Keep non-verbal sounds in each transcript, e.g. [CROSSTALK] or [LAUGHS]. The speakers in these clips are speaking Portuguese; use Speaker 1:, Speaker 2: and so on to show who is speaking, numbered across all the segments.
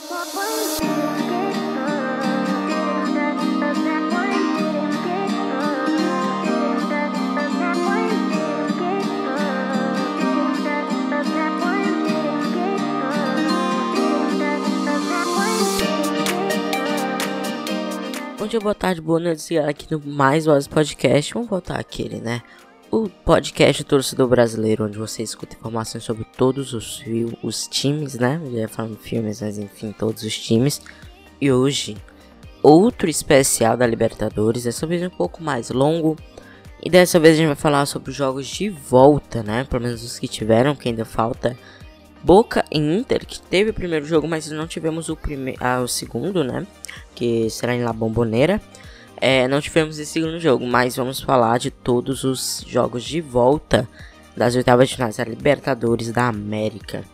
Speaker 1: Bom dia, boa tarde, boa noite, aqui no Mais Voz Podcast. Vamos voltar aquele, né? O podcast do torcedor brasileiro, onde você escuta informações sobre todos os, os times, né? Já falando filmes, mas enfim, todos os times. E hoje, outro especial da Libertadores, dessa vez um pouco mais longo. E dessa vez a gente vai falar sobre os jogos de volta, né? Pelo menos os que tiveram, que ainda falta. Boca e Inter, que teve o primeiro jogo, mas não tivemos o, primeiro, ah, o segundo, né? Que será em La Bombonera. É, não tivemos esse segundo jogo, mas vamos falar de todos os jogos de volta das oitavas de finais da Libertadores da América.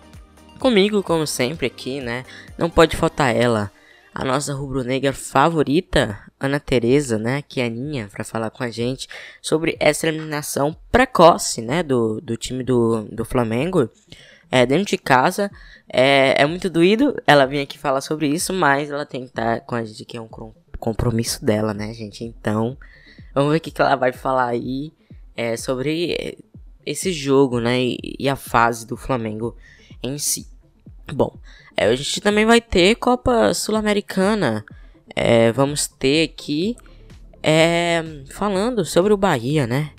Speaker 1: Comigo, como sempre, aqui, né? Não pode faltar ela, a nossa rubro-negra favorita, Ana Tereza, né? Que é a Aninha, para falar com a gente sobre essa eliminação precoce, né? Do, do time do, do Flamengo é, dentro de casa. É, é muito doído ela vir aqui falar sobre isso, mas ela tem que estar com a gente que é um compromisso dela, né, gente? Então, vamos ver o que, ela vai falar aí é, sobre esse jogo, né, e, e, a fase do Flamengo em si. Bom, é, a gente também vai ter Copa Sul-Americana. É, vamos ter aqui é, falando sobre o Bahia, né?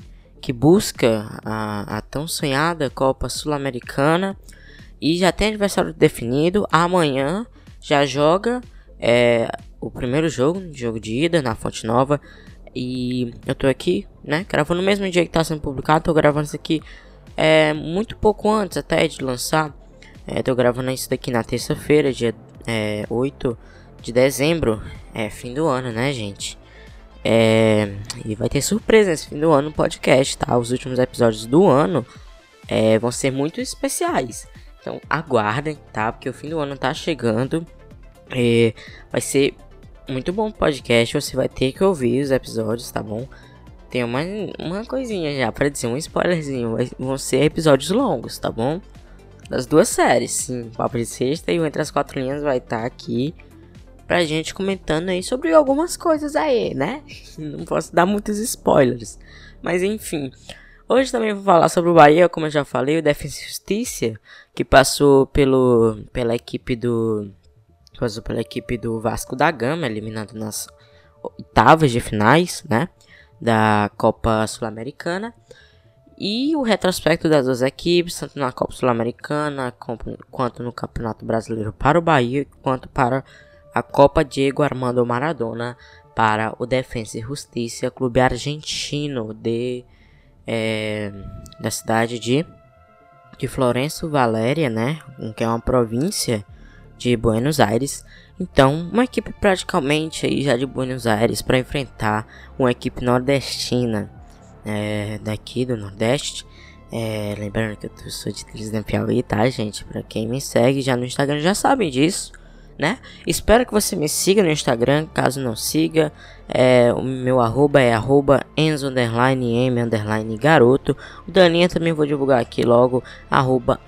Speaker 1: que busca a, a tão sonhada Copa Sul-Americana e já tem adversário definido. Amanhã já joga é, o primeiro jogo, jogo de ida na Fonte Nova. E eu tô aqui, né, gravando no mesmo dia que tá sendo publicado. Tô gravando isso aqui é, muito pouco antes até de lançar. É, tô gravando isso daqui na terça-feira, dia é, 8 de dezembro. É fim do ano, né, gente? É, e vai ter surpresa nesse fim do ano no podcast, tá? Os últimos episódios do ano é, vão ser muito especiais. Então aguardem, tá? Porque o fim do ano tá chegando. É, vai ser muito bom podcast. Você vai ter que ouvir os episódios, tá bom? Tem uma, uma coisinha já para dizer, um spoilerzinho. Vai, vão ser episódios longos, tá bom? Das duas séries, sim. Papo de Sexta e o Entre as Quatro Linhas vai estar tá aqui pra gente comentando aí sobre algumas coisas aí, né? [LAUGHS] Não posso dar muitos spoilers. Mas enfim. Hoje também vou falar sobre o Bahia, como eu já falei, o Defensa Justiça, que passou pelo, pela equipe do. Passou pela equipe do Vasco da Gama, eliminado nas oitavas de finais, né? Da Copa Sul-Americana. E o retrospecto das duas equipes, tanto na Copa Sul-Americana quanto no Campeonato Brasileiro para o Bahia, quanto para a Copa Diego Armando Maradona para o Defensa e Justiça, clube argentino de é, da cidade de de Florencio Valéria, né, que é uma província de Buenos Aires. Então, uma equipe praticamente aí já de Buenos Aires para enfrentar uma equipe nordestina é, daqui do Nordeste. É, lembrando que eu sou de Trilhas Piauí, tá, gente? Para quem me segue já no Instagram já sabem disso né? Espero que você me siga no Instagram, caso não siga. É, o meu arroba é arroba enzo underline m underline garoto. O Daninha também vou divulgar aqui logo, arroba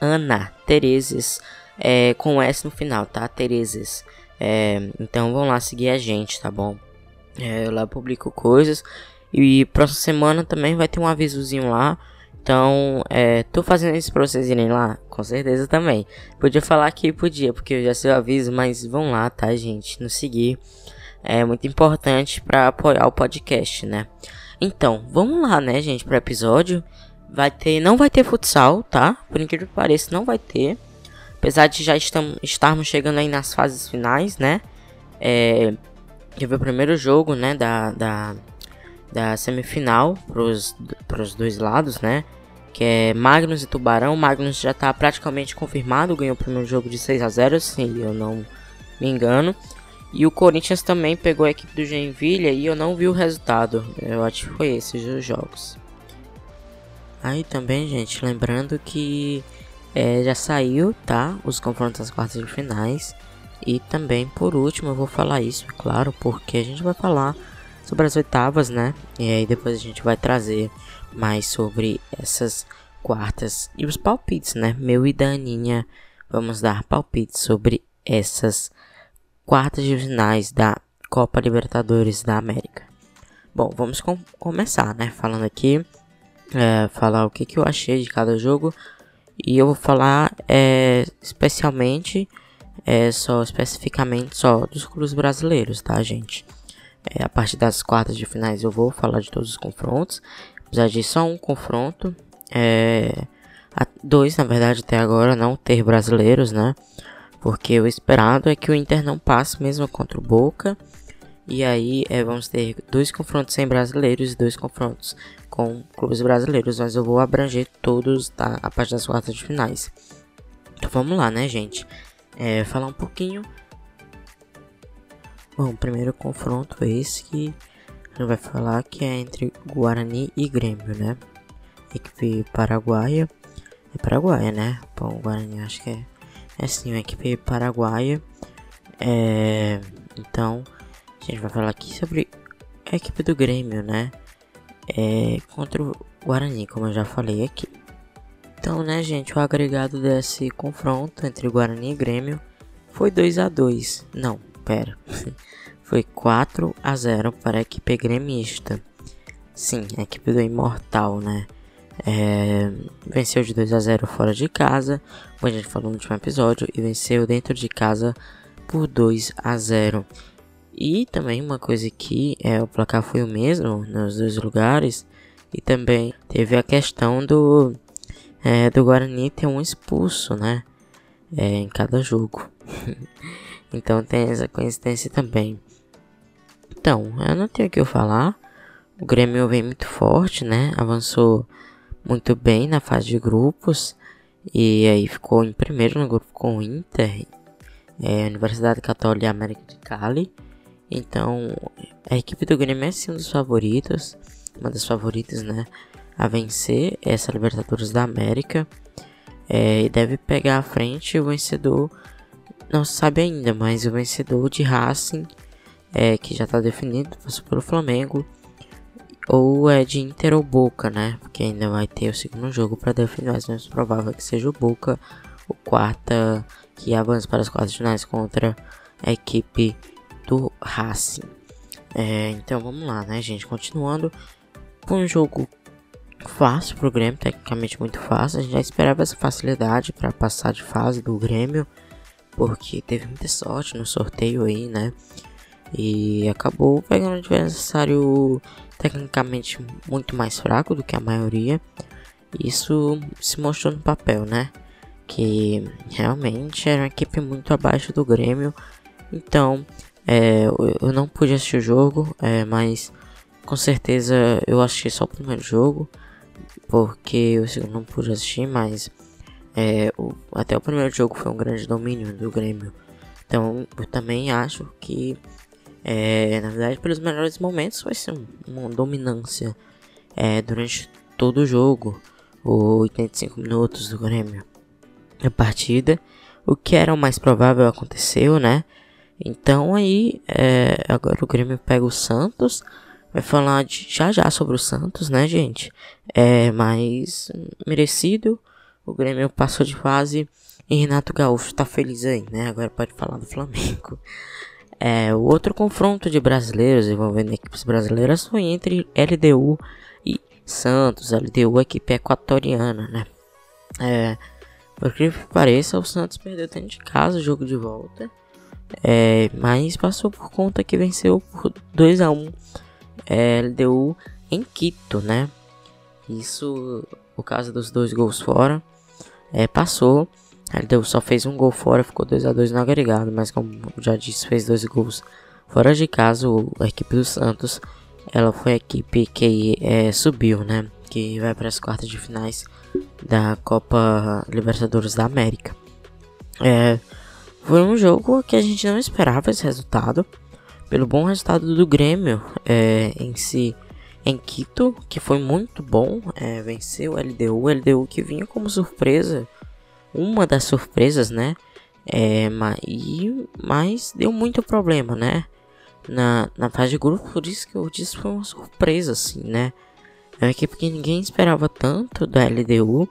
Speaker 1: Ana Terezes, é, com S no final, tá? Terezes. É, então vão lá seguir a gente, tá bom? É, eu lá publico coisas. E próxima semana também vai ter um avisozinho lá então, é, tô fazendo isso pra vocês irem lá? Com certeza também. Podia falar que podia, porque eu já sei o aviso, mas vão lá, tá, gente? Nos seguir. É muito importante para apoiar o podcast, né? Então, vamos lá, né, gente, pro episódio. Vai ter, não vai ter futsal, tá? Por incrível que pareça, não vai ter. Apesar de já estamos, estarmos chegando aí nas fases finais, né? É, teve o primeiro jogo, né, da, da, da semifinal pros, pros dois lados, né? Que é Magnus e Tubarão. Magnus já tá praticamente confirmado, ganhou o primeiro jogo de 6 a 0 se eu não me engano. E o Corinthians também pegou a equipe do Joinville e eu não vi o resultado. Eu acho que foi esses os jogos. Aí também, gente, lembrando que é, já saiu, tá? Os confrontos das quartas de finais. E também, por último, eu vou falar isso, é claro, porque a gente vai falar sobre as oitavas, né? E aí depois a gente vai trazer mais sobre essas quartas e os palpites, né? Meu e da Aninha vamos dar palpites sobre essas quartas de finais da Copa Libertadores da América. Bom, vamos com começar, né? Falando aqui, é, falar o que, que eu achei de cada jogo e eu vou falar é, especialmente, é, só especificamente só dos clubes brasileiros, tá, gente? É, a partir das quartas de finais eu vou falar de todos os confrontos, apesar de só um confronto, é, dois na verdade até agora não ter brasileiros, né? Porque o esperado é que o Inter não passe mesmo contra o Boca. E aí é, vamos ter dois confrontos sem brasileiros e dois confrontos com clubes brasileiros. Mas eu vou abranger todos tá, a partir das quartas de finais. Então vamos lá, né, gente? É, falar um pouquinho. Bom, primeiro confronto esse que a gente vai falar que é entre Guarani e Grêmio, né? Equipe paraguaia. É paraguaia, né? Bom, Guarani acho que é é sim uma equipe paraguaia. É, então, a gente vai falar aqui sobre a equipe do Grêmio, né? É, contra o Guarani, como eu já falei aqui. Então, né, gente, o agregado desse confronto entre Guarani e Grêmio foi 2 a 2 Não, pera. [LAUGHS] foi 4 a 0 para a equipe gremista. Sim, a equipe do Imortal, né? É, venceu de 2 a 0 fora de casa, como a gente falou no último episódio, e venceu dentro de casa por 2 a 0. E também uma coisa que é, o placar foi o mesmo nos dois lugares, e também teve a questão do, é, do Guarani ter um expulso, né? É, em cada jogo. [LAUGHS] então tem essa coincidência também. Então, eu não tenho o que eu falar. O Grêmio vem muito forte, né? Avançou muito bem na fase de grupos e aí ficou em primeiro no grupo com o Inter, é, Universidade Católica América de Cali. Então a equipe do Grêmio é sim um dos favoritos, uma das favoritas, né, a vencer essa Libertadores da América é, e deve pegar à frente o vencedor, não se sabe ainda, mas o vencedor de Racing, é, que já está definido, passou pelo Flamengo ou é de Inter ou Boca, né? Porque ainda vai ter o segundo jogo para definir, mas é mais provável que seja o Boca, o quarta que avança para as quartas finais contra a equipe do Racing. É, então vamos lá, né, gente? Continuando com um jogo fácil pro Grêmio, tecnicamente muito fácil. A gente já esperava essa facilidade para passar de fase do Grêmio, porque teve muita sorte no sorteio aí, né? E acabou pegando um adversário tecnicamente muito mais fraco do que a maioria. Isso se mostrou no papel, né? Que realmente era uma equipe muito abaixo do Grêmio. Então, é, eu não pude assistir o jogo, é, mas com certeza eu assisti só o primeiro jogo, porque o segundo não pude assistir, mas é, o, até o primeiro jogo foi um grande domínio do Grêmio. Então, eu também acho que é, na verdade, pelos melhores momentos, vai ser uma dominância é, durante todo o jogo, os 85 minutos do Grêmio. A partida, o que era o mais provável aconteceu, né? Então aí, é, agora o Grêmio pega o Santos, vai falar de, já já sobre o Santos, né, gente? É mais merecido. O Grêmio passou de fase e Renato Gaúcho tá feliz aí, né? Agora pode falar do Flamengo. [LAUGHS] É, o outro confronto de brasileiros envolvendo equipes brasileiras foi entre LDU e Santos. LDU, a equipe equatoriana, né? É, por que pareça, o Santos perdeu dentro de casa o jogo de volta. É, mas passou por conta que venceu por 2 a 1 é, LDU em Quito, né? Isso por causa dos dois gols fora. É, passou. Ele deu, só fez um gol fora, ficou 2 a 2 no agregado, mas como já disse, fez dois gols fora de casa. A equipe do Santos, ela foi a equipe que é, subiu, né? Que vai para as quartas de finais da Copa Libertadores da América. É, foi um jogo que a gente não esperava esse resultado, pelo bom resultado do Grêmio é, em si em Quito, que foi muito bom, é, venceu o LDU, o LDU que vinha como surpresa uma das surpresas, né? É, mas, mas deu muito problema, né? Na, na fase de grupo, por isso que eu disse foi uma surpresa, assim, né? É uma equipe que ninguém esperava tanto da LDU,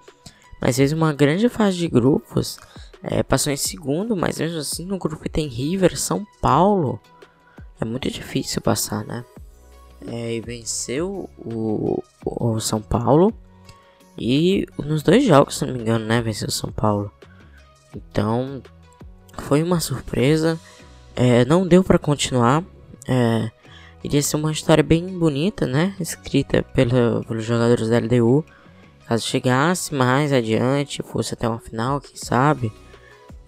Speaker 1: mas fez uma grande fase de grupos É, passou em segundo, mas mesmo assim no grupo tem River, São Paulo. É muito difícil passar, né? É, e venceu o, o São Paulo. E nos dois jogos, se não me engano, né? Venceu o São Paulo. Então, foi uma surpresa. É, não deu para continuar. É, iria ser uma história bem bonita, né? Escrita pelos jogadores da LDU. Caso chegasse mais adiante, fosse até uma final, quem sabe.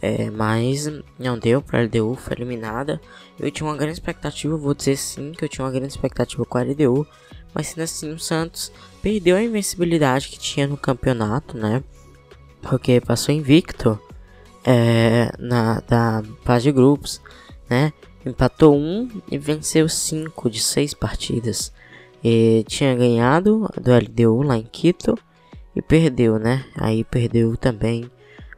Speaker 1: É, mas não deu para a LDU, foi eliminada. Eu tinha uma grande expectativa, vou dizer sim que eu tinha uma grande expectativa com a LDU. Mas sendo assim, o Santos perdeu a invencibilidade que tinha no campeonato, né? Porque passou invicto é, na da fase de grupos, né? Empatou um e venceu cinco de seis partidas. E tinha ganhado do LDU lá em Quito e perdeu, né? Aí perdeu também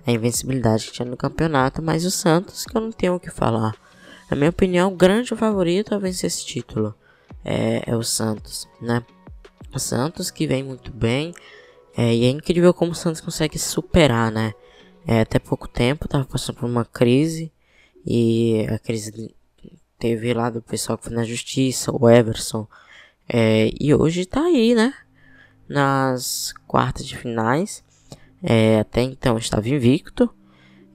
Speaker 1: a invencibilidade que tinha no campeonato, mas o Santos, que eu não tenho o que falar. Na minha opinião, o grande favorito a vencer esse título é, é o Santos, né? O Santos que vem muito bem, é, e é incrível como o Santos consegue superar, né? É, até pouco tempo tava passando por uma crise, e a crise teve lá do pessoal que foi na justiça, o Everson, é, e hoje tá aí, né? Nas quartas de finais, é, até então estava invicto.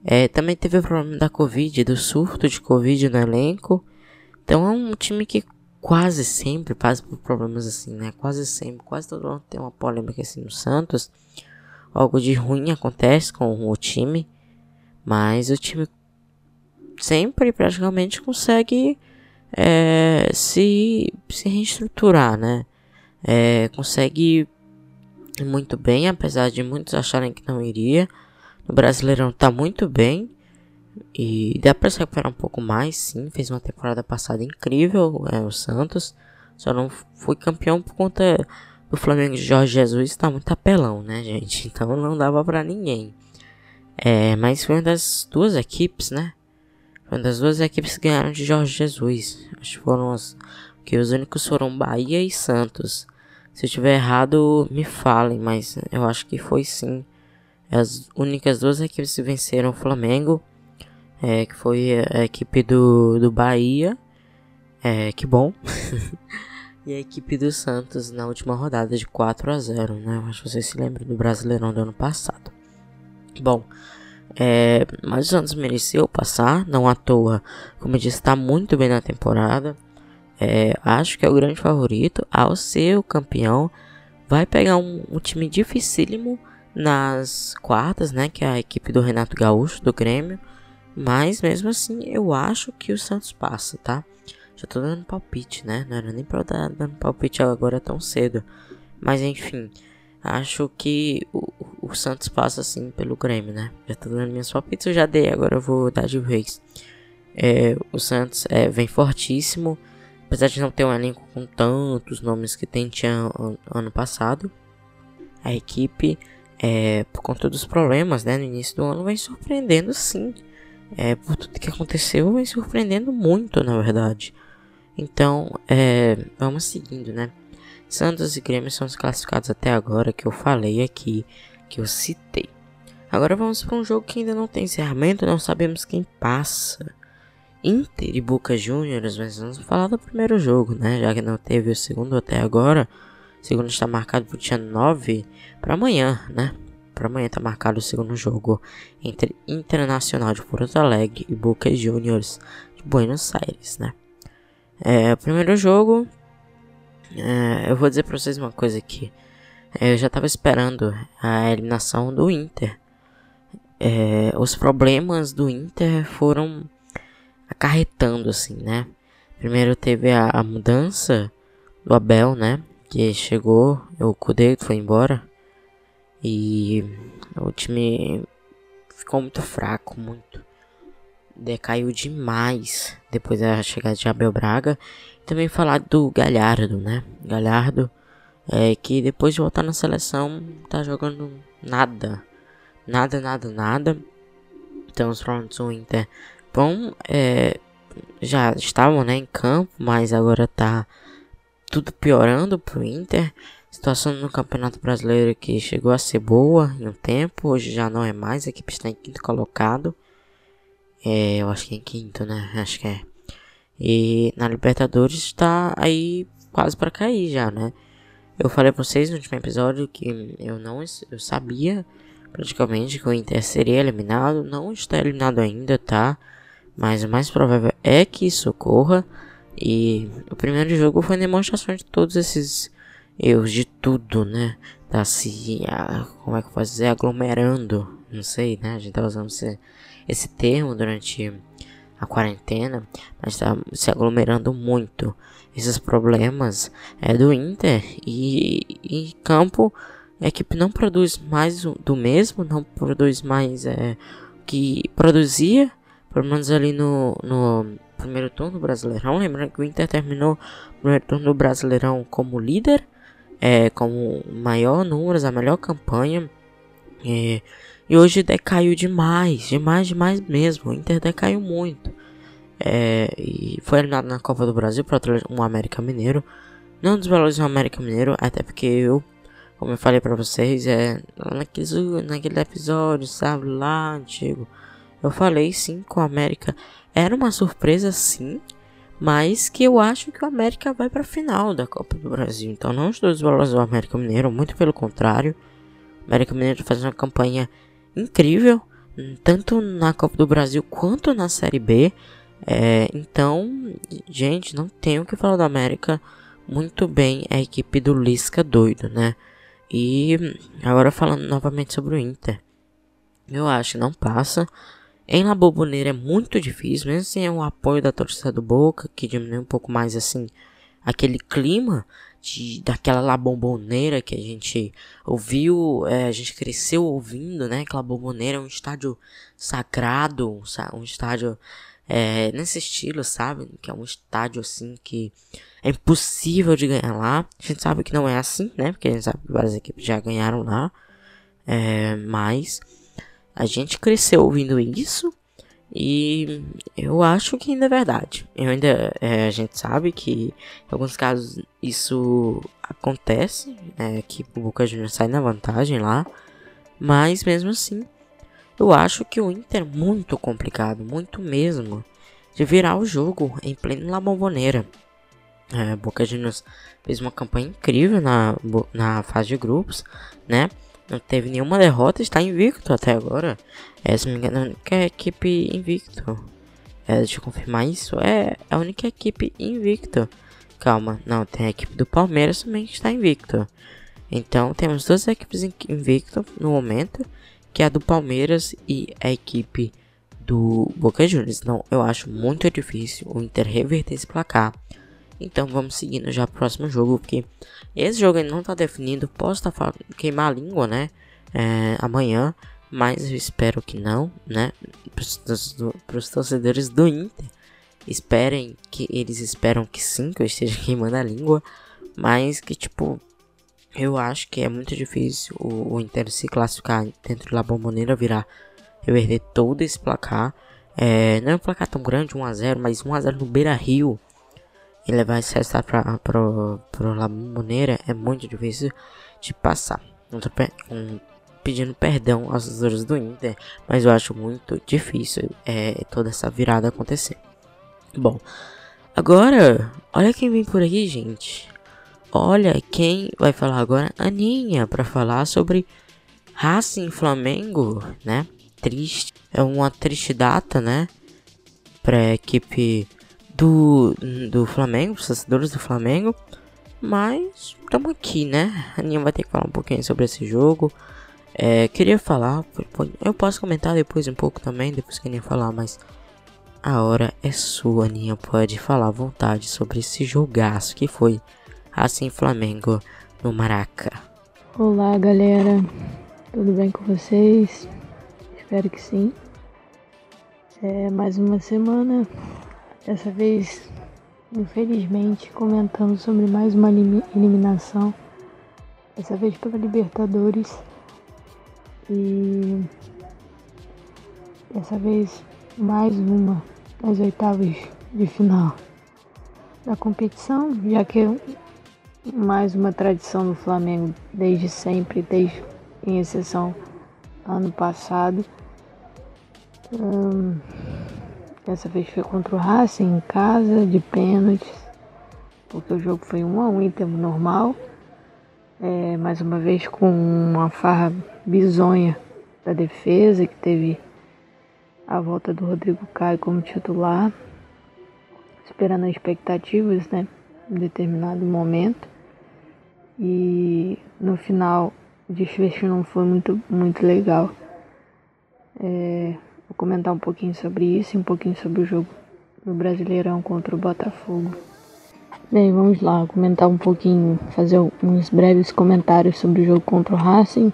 Speaker 1: É, também teve o problema da Covid, do surto de Covid no elenco. Então é um time que quase sempre passa por problemas assim, né? Quase sempre, quase todo ano tem uma polêmica assim no Santos. Algo de ruim acontece com o time, mas o time sempre praticamente consegue é, se, se reestruturar, né? É, consegue muito bem, apesar de muitos acharem que não iria. O Brasileirão tá muito bem e dá para se recuperar um pouco mais, sim. Fez uma temporada passada incrível, é, o Santos. Só não foi campeão por conta do Flamengo de Jorge Jesus, tá muito apelão, né, gente? [LAUGHS] Então não dava para ninguém. É, mas foi uma das duas equipes, né? Foi uma das duas equipes que ganharam de Jorge Jesus. Acho que foram os que os únicos foram Bahia e Santos. Se eu estiver errado, me falem, mas eu acho que foi sim. As únicas duas equipes que venceram o Flamengo, é, que foi a equipe do, do Bahia, é, que bom, [LAUGHS] e a equipe do Santos na última rodada de 4 a 0 né? Acho que vocês se lembram do Brasileirão do ano passado. Bom, é, mas o Santos mereceu passar, não à toa, como eu disse, está muito bem na temporada é, acho que é o grande favorito ao ser o campeão. Vai pegar um, um, time dificílimo nas quartas, né? Que é a equipe do Renato Gaúcho, do Grêmio. Mas mesmo assim, eu acho que o Santos passa, tá? Já tô dando palpite, né? Não era nem pra dar dando palpite agora tão cedo. Mas enfim, acho que o, o Santos passa assim pelo Grêmio, né? Já tô dando minhas palpites, eu já dei, agora eu vou dar de vez. É, o Santos é, vem fortíssimo. Apesar de não ter um elenco com tantos nomes que tem tinha ano passado, a equipe, é, por conta dos problemas né, no início do ano, vem surpreendendo sim. É, por tudo que aconteceu, vem surpreendendo muito, na verdade. Então, é, vamos seguindo, né? Santos e Grêmio são os classificados até agora que eu falei aqui, que eu citei. Agora vamos para um jogo que ainda não tem encerramento, não sabemos quem passa. Inter e Boca Juniors, mas vamos falar do primeiro jogo, né? Já que não teve o segundo até agora. O segundo está marcado para o dia 9 para amanhã, né? Para amanhã está marcado o segundo jogo entre Internacional de Porto Alegre e Boca Juniors de Buenos Aires, né? É, o primeiro jogo, é, eu vou dizer para vocês uma coisa aqui. É, eu já estava esperando a eliminação do Inter. É, os problemas do Inter foram acarretando, assim, né? Primeiro teve a, a mudança do Abel, né? Que chegou, o Kudê foi embora. E o time ficou muito fraco, muito. Decaiu demais depois da chegada de Abel Braga. Também falar do Galhardo, né? Galhardo, é, que depois de voltar na seleção, tá jogando nada. Nada, nada, nada. Então os problemas do Inter Japão é, já estavam né, em campo, mas agora tá tudo piorando pro Inter. Situação no Campeonato Brasileiro que chegou a ser boa em um tempo, hoje já não é mais, a equipe está em quinto colocado. É, eu acho que é em quinto, né? Acho que é. E na Libertadores está aí quase para cair já, né? Eu falei pra vocês no último episódio que eu não eu sabia praticamente que o Inter seria eliminado. Não está eliminado ainda, tá? Mas o mais provável é que isso ocorra. E o primeiro jogo foi demonstração de todos esses erros, de tudo, né? Tá se. Como é que eu posso dizer? Aglomerando. Não sei, né? A gente tá usando esse, esse termo durante a quarentena, mas tá se aglomerando muito. Esses problemas é do Inter e em campo a equipe não produz mais do mesmo, não produz mais é, que produzia, pelo menos ali no, no primeiro turno do Brasileirão. Lembrando que o Inter terminou o primeiro turno do Brasileirão como líder, é, com maior números, a melhor campanha. É, e hoje decaiu demais, demais, demais mesmo. O Inter decaiu muito. É, e foi eliminado na Copa do Brasil para um América Mineiro. Não desvalorizo o América Mineiro, até porque eu, como eu falei para vocês, é naquele, naquele episódio, sabe, lá antigo. Eu falei sim com o América. Era uma surpresa sim, mas que eu acho que o América vai para a final da Copa do Brasil. Então não estou desvalorizando o América Mineiro, muito pelo contrário. O América Mineiro faz uma campanha incrível, tanto na Copa do Brasil quanto na Série B. É, então, gente, não tenho que falar do América muito bem a equipe do Lisca doido, né? E agora falando novamente sobre o Inter. Eu acho que não passa. Em La Boboneira é muito difícil, mesmo sem o apoio da torcida do Boca, que diminui um pouco mais assim aquele clima de, daquela La Bomboneira que a gente ouviu, é, a gente cresceu ouvindo, né? Aquela Bomboneira é um estádio sagrado, um estádio é, nesse estilo, sabe? Que é um estádio assim que é impossível de ganhar lá. A gente sabe que não é assim, né? Porque a gente sabe que várias equipes já ganharam lá. É, mas a gente cresceu ouvindo isso. E eu acho que ainda é verdade. Eu ainda, é, a gente sabe que em alguns casos isso acontece, é, que o Boca Juniors sai na vantagem lá, mas mesmo assim eu acho que o Inter é muito complicado, muito mesmo, de virar o jogo em pleno La Bombonera. É, Boca Juniors fez uma campanha incrível na, na fase de grupos, né? Não teve nenhuma derrota, está invicto até agora. É, se não me engano, a única equipe invicto. É, deixa eu confirmar isso. É a única equipe invicto. Calma, não, tem a equipe do Palmeiras também que está invicto. Então temos duas equipes invicto no momento que é a do Palmeiras e a equipe do Boca Juniors. Então eu acho muito difícil o Inter reverter esse placar. Então vamos seguindo já pro próximo jogo, porque esse jogo ainda não está definido. Posso tá queimar a língua, né? É, amanhã, mas eu espero que não, né? Para os torcedores do Inter, esperem que eles esperam que sim, que eu esteja [LAUGHS] queimando a língua, mas que tipo eu acho que é muito difícil o, o Inter se classificar dentro da bomboneira, virar, reverter todo esse placar. É, não é um placar tão grande, 1x0, mas 1x0 no Beira Rio e levar esse resultado para pro, pro La Bombonera é muito difícil de passar. Não tô um, pedindo perdão aos torcedores do Inter, mas eu acho muito difícil é, toda essa virada acontecer. Bom, agora, olha quem vem por aqui, gente. Olha quem vai falar agora, Aninha, para falar sobre Racing Flamengo, né? Triste, é uma triste data, né? Para equipe do, do Flamengo, os torcedores do Flamengo. Mas estamos aqui, né? A Aninha vai ter que falar um pouquinho sobre esse jogo. É, queria falar, eu posso comentar depois um pouco também, depois que a Aninha falar, mas a hora é sua, Aninha. Pode falar à vontade sobre esse jogaço que foi assim Flamengo no Maraca.
Speaker 2: Olá galera, tudo bem com vocês? Espero que sim. É mais uma semana, dessa vez, infelizmente, comentando sobre mais uma eliminação, dessa vez pela Libertadores. E dessa vez mais uma nas oitavas de final da competição, já que mais uma tradição do Flamengo desde sempre, desde em exceção ano passado. Hum, dessa vez foi contra o Racing em casa, de pênaltis, porque o jogo foi 1 a 1 em normal. É, mais uma vez com uma farra bizonha da defesa, que teve a volta do Rodrigo Caio como titular, esperando as expectativas, né, em determinado momento. E no final o desfecho não foi muito, muito legal. É, vou comentar um pouquinho sobre isso e um pouquinho sobre o jogo do Brasileirão contra o Botafogo. Bem, vamos lá, comentar um pouquinho, fazer uns breves comentários sobre o jogo contra o Racing.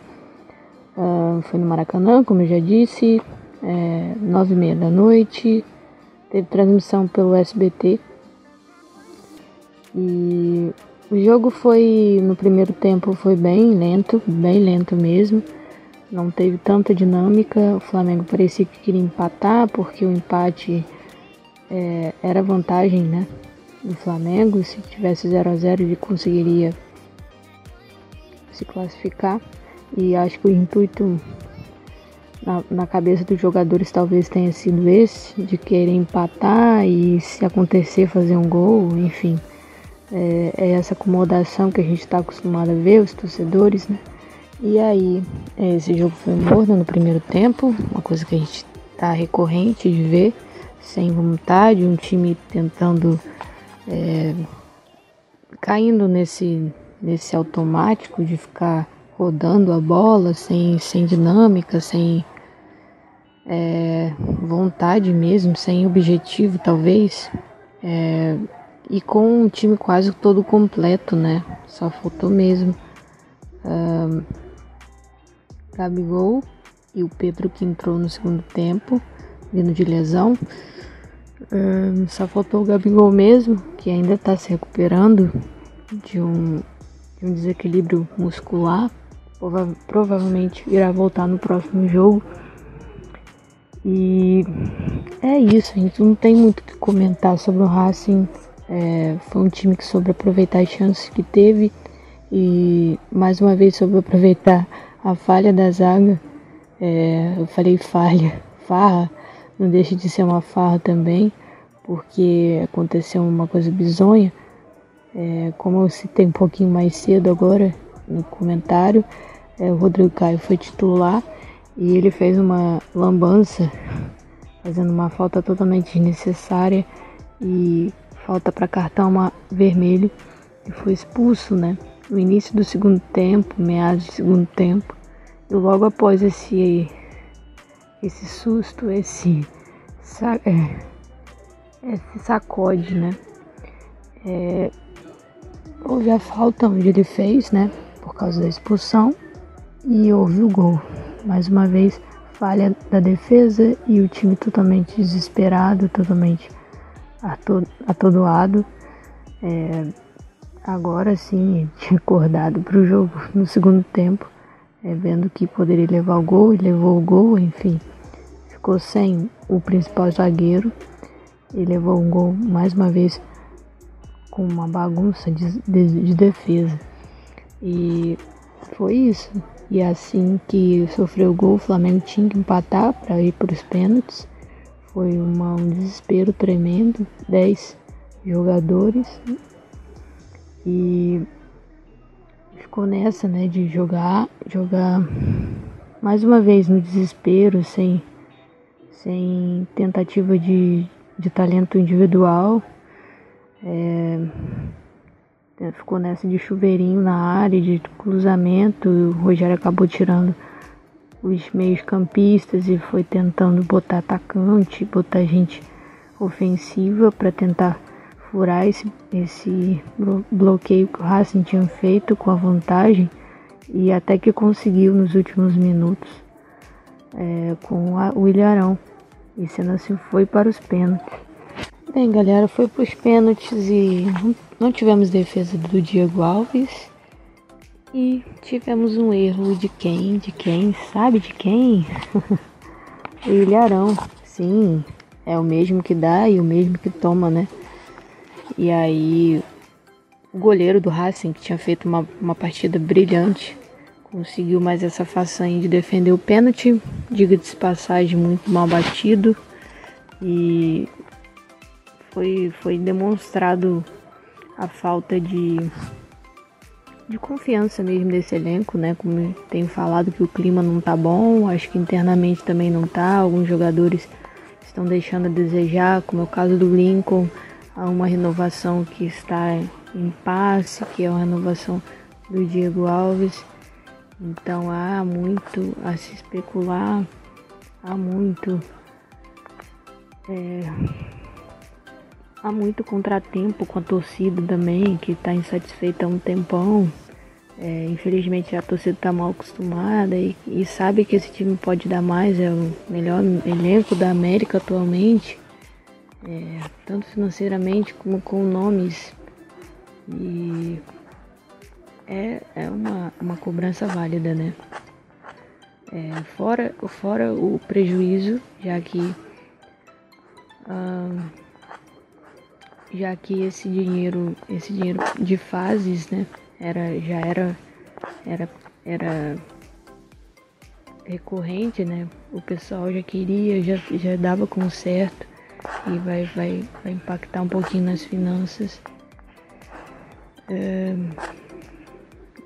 Speaker 2: Uh, foi no Maracanã, como eu já disse, é, nove e meia da noite. Teve transmissão pelo SBT. E o jogo foi, no primeiro tempo, foi bem lento, bem lento mesmo. Não teve tanta dinâmica. O Flamengo parecia que queria empatar, porque o empate é, era vantagem, né? Do Flamengo. Se tivesse 0 a 0 ele conseguiria se classificar. E acho que o intuito na, na, cabeça dos jogadores talvez tenha sido esse, de querer empatar e se acontecer fazer um gol, enfim. É, é essa acomodação que a gente está acostumado a ver, os torcedores, né? E aí, esse jogo foi morno no primeiro tempo, uma coisa que a gente tá recorrente de ver, sem vontade, um time tentando é, caindo nesse, nesse automático de ficar rodando a bola sem, sem dinâmica, sem é, vontade mesmo, sem objetivo talvez. É, e com um time quase todo completo, né? Só faltou mesmo Gabigol e o Pedro que entrou no segundo tempo, vindo de lesão. Uh, só faltou o Gabigol mesmo, que ainda está se recuperando de um, de um desequilíbrio muscular. Prova provavelmente irá voltar no próximo jogo. E é isso, a gente não tem muito o que comentar sobre o Racing. É, foi um time que soube aproveitar as chances que teve e mais uma vez soube aproveitar a falha da zaga. É, eu falei falha, farra, não deixa de ser uma farra também, porque aconteceu uma coisa bizonha. É, como eu citei um pouquinho mais cedo agora no comentário, é, o Rodrigo Caio foi titular e ele fez uma lambança, fazendo uma falta totalmente desnecessária e falta para cartão vermelho e foi expulso, né? No início do segundo tempo, meados do segundo tempo, logo após esse esse susto, esse é, esse sacode, né? É, houve a falta onde ele fez, né? Por causa da expulsão e houve o gol. Mais uma vez, falha da defesa e o time totalmente desesperado, totalmente atordoado. É, agora sim, [LAUGHS] tinha acordado para o jogo no segundo tempo, é, vendo que poderia levar o gol e levou o gol, enfim. Ficou sem o principal zagueiro e levou um gol mais uma vez com uma bagunça de, de, de defesa. E foi isso. E assim que sofreu o gol, o Flamengo tinha que empatar para ir para os pênaltis. Foi uma, um desespero tremendo. 10 jogadores. E ficou nessa, né, de jogar, jogar mais uma vez no desespero, sem, sem tentativa de, de talento individual. É, ficou nessa de chuveirinho na área, de cruzamento. o Rogério acabou tirando os meios campistas e foi tentando botar atacante, botar gente ofensiva para tentar furar esse, esse bloqueio que o Racing tinha feito com a vantagem e até que conseguiu nos últimos minutos é, com a, o Ilharão. E sendo assim foi para os pênaltis. Bem, galera, foi para os pênaltis e não tivemos defesa do Diego Alves. E tivemos um erro de quem? De quem? Sabe de quem? [LAUGHS] o Ilharão. Sim, é o mesmo que dá e o mesmo que toma, né? E aí o goleiro do Racing, que tinha feito uma, uma partida brilhante, conseguiu mais essa façanha de defender o pênalti, diga de passagem, muito mal batido. E foi, foi demonstrado a falta de, de confiança mesmo desse elenco, né? Como tenho falado que o clima não tá bom, acho que internamente também não tá. Alguns jogadores estão deixando a desejar, como é o caso do Lincoln, há uma renovação que está em passe, que é a renovação do Diego Alves. Então há muito a se especular, há muito. É, há muito contratempo com a torcida também, que está insatisfeita há um tempão. É, infelizmente a torcida está mal acostumada e, e, sabe que esse time pode dar mais, é o melhor elenco da América atualmente, é, tanto financeiramente como com nomes. E é, é uma, uma cobrança válida, né? É, fora, fora o prejuízo, já que já que esse dinheiro, esse dinheiro de fases, né? era já era era era recorrente, né? O pessoal já queria, já, já dava com certo e vai, vai, vai impactar um pouquinho nas finanças é,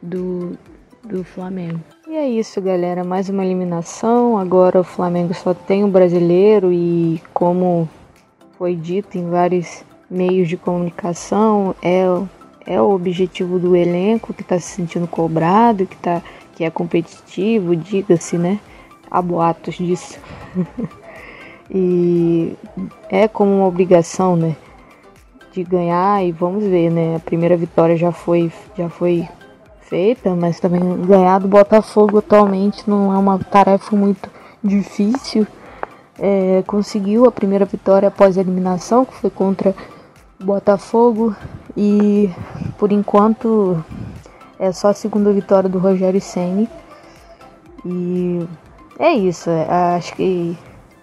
Speaker 2: do, do Flamengo. E é isso, galera. Mais uma eliminação. Agora o Flamengo só tem o brasileiro e como foi dito em vários meios de comunicação, é é o objetivo do elenco que está se sentindo cobrado, que, tá, que é competitivo, diga-se, né? Há boatos disso. [LAUGHS] e é como uma obrigação, né? De ganhar e vamos ver, né? A primeira vitória já foi, já foi feita, mas também ganhar do Botafogo atualmente não é uma tarefa muito difícil. É, conseguiu a primeira vitória após a eliminação, que foi contra o Botafogo. E por enquanto é só a segunda vitória do Rogério Senni. E é isso. É, acho que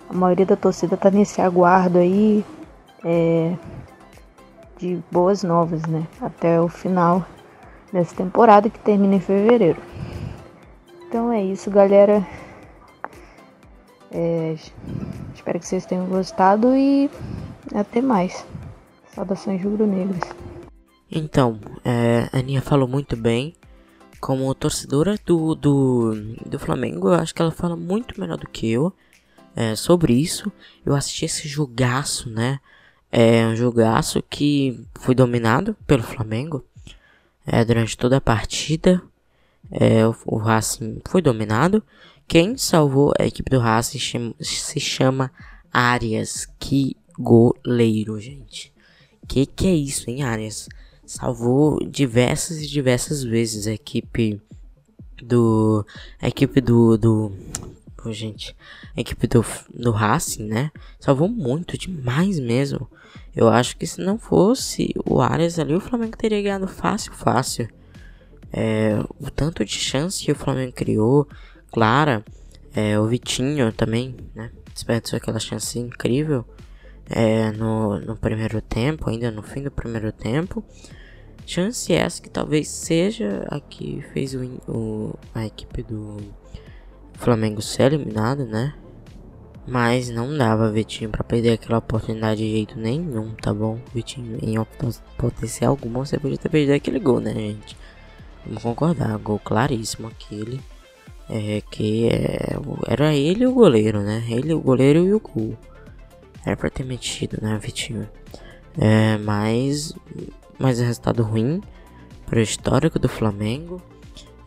Speaker 2: a maioria da torcida tá nesse aguardo aí é, de boas novas, né? Até o final dessa temporada que termina em fevereiro. Então é isso, galera. É, espero que vocês tenham gostado e até mais. Saudações rubro-negras.
Speaker 1: Então, é, a Aninha falou muito bem. Como torcedora do, do, do Flamengo, eu acho que ela fala muito melhor do que eu é, sobre isso. Eu assisti esse jogaço, né? É um jogaço que foi dominado pelo Flamengo é, durante toda a partida. É, o, o Racing foi dominado. Quem salvou a equipe do Racing se chama Arias. Que goleiro, gente. Que que é isso, hein, Arias? salvou diversas e diversas vezes a equipe do a equipe do do gente a equipe do do Racing né salvou muito demais mesmo eu acho que se não fosse o Arias ali o Flamengo teria ganhado fácil fácil é, o tanto de chance que o Flamengo criou Clara é, o Vitinho também né desperdiçou aquela chance incrível é, no, no primeiro tempo, ainda no fim do primeiro tempo. Chance essa que talvez seja a que fez o, o, a equipe do Flamengo ser eliminada, né? Mas não dava Vitinho para perder aquela oportunidade de jeito nenhum, tá bom? Vitinho, em potencial alguma, você podia ter perdido aquele gol, né, gente? Vamos concordar, gol claríssimo aquele. É que é, era ele o goleiro, né? Ele, o goleiro e o gol. Era pra ter metido, né, Vitinho? É, mas, mas é resultado ruim para o histórico do Flamengo.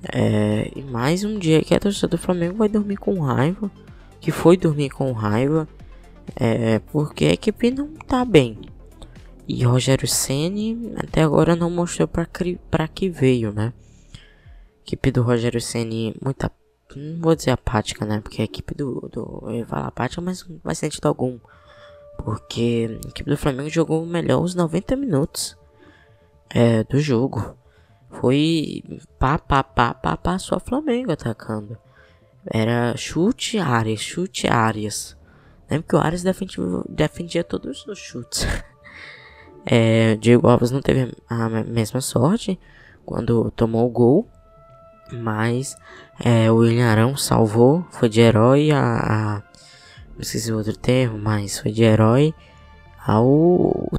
Speaker 1: É, e mais um dia que a torcida do Flamengo vai dormir com raiva. Que foi dormir com raiva. É, porque a equipe não tá bem. E Rogério Ceni até agora não mostrou para que veio, né? Equipe do Rogério Ceni muita não vou dizer apática, né? Porque a equipe do, do eu ia apática, mas não faz sentido algum. Porque a equipe do Flamengo jogou melhor os 90 minutos é, do jogo. Foi pá, pá, pá, pá, pá, só Flamengo atacando. Era chute áreas, chute áreas. Lembra que o Arias defendia, defendia todos os chutes. [LAUGHS] É, Diego Alves não teve a mesma sorte quando tomou o gol, mas é, o William Arão salvou, foi de herói a, a esqueci o outro termo, mas foi de herói ao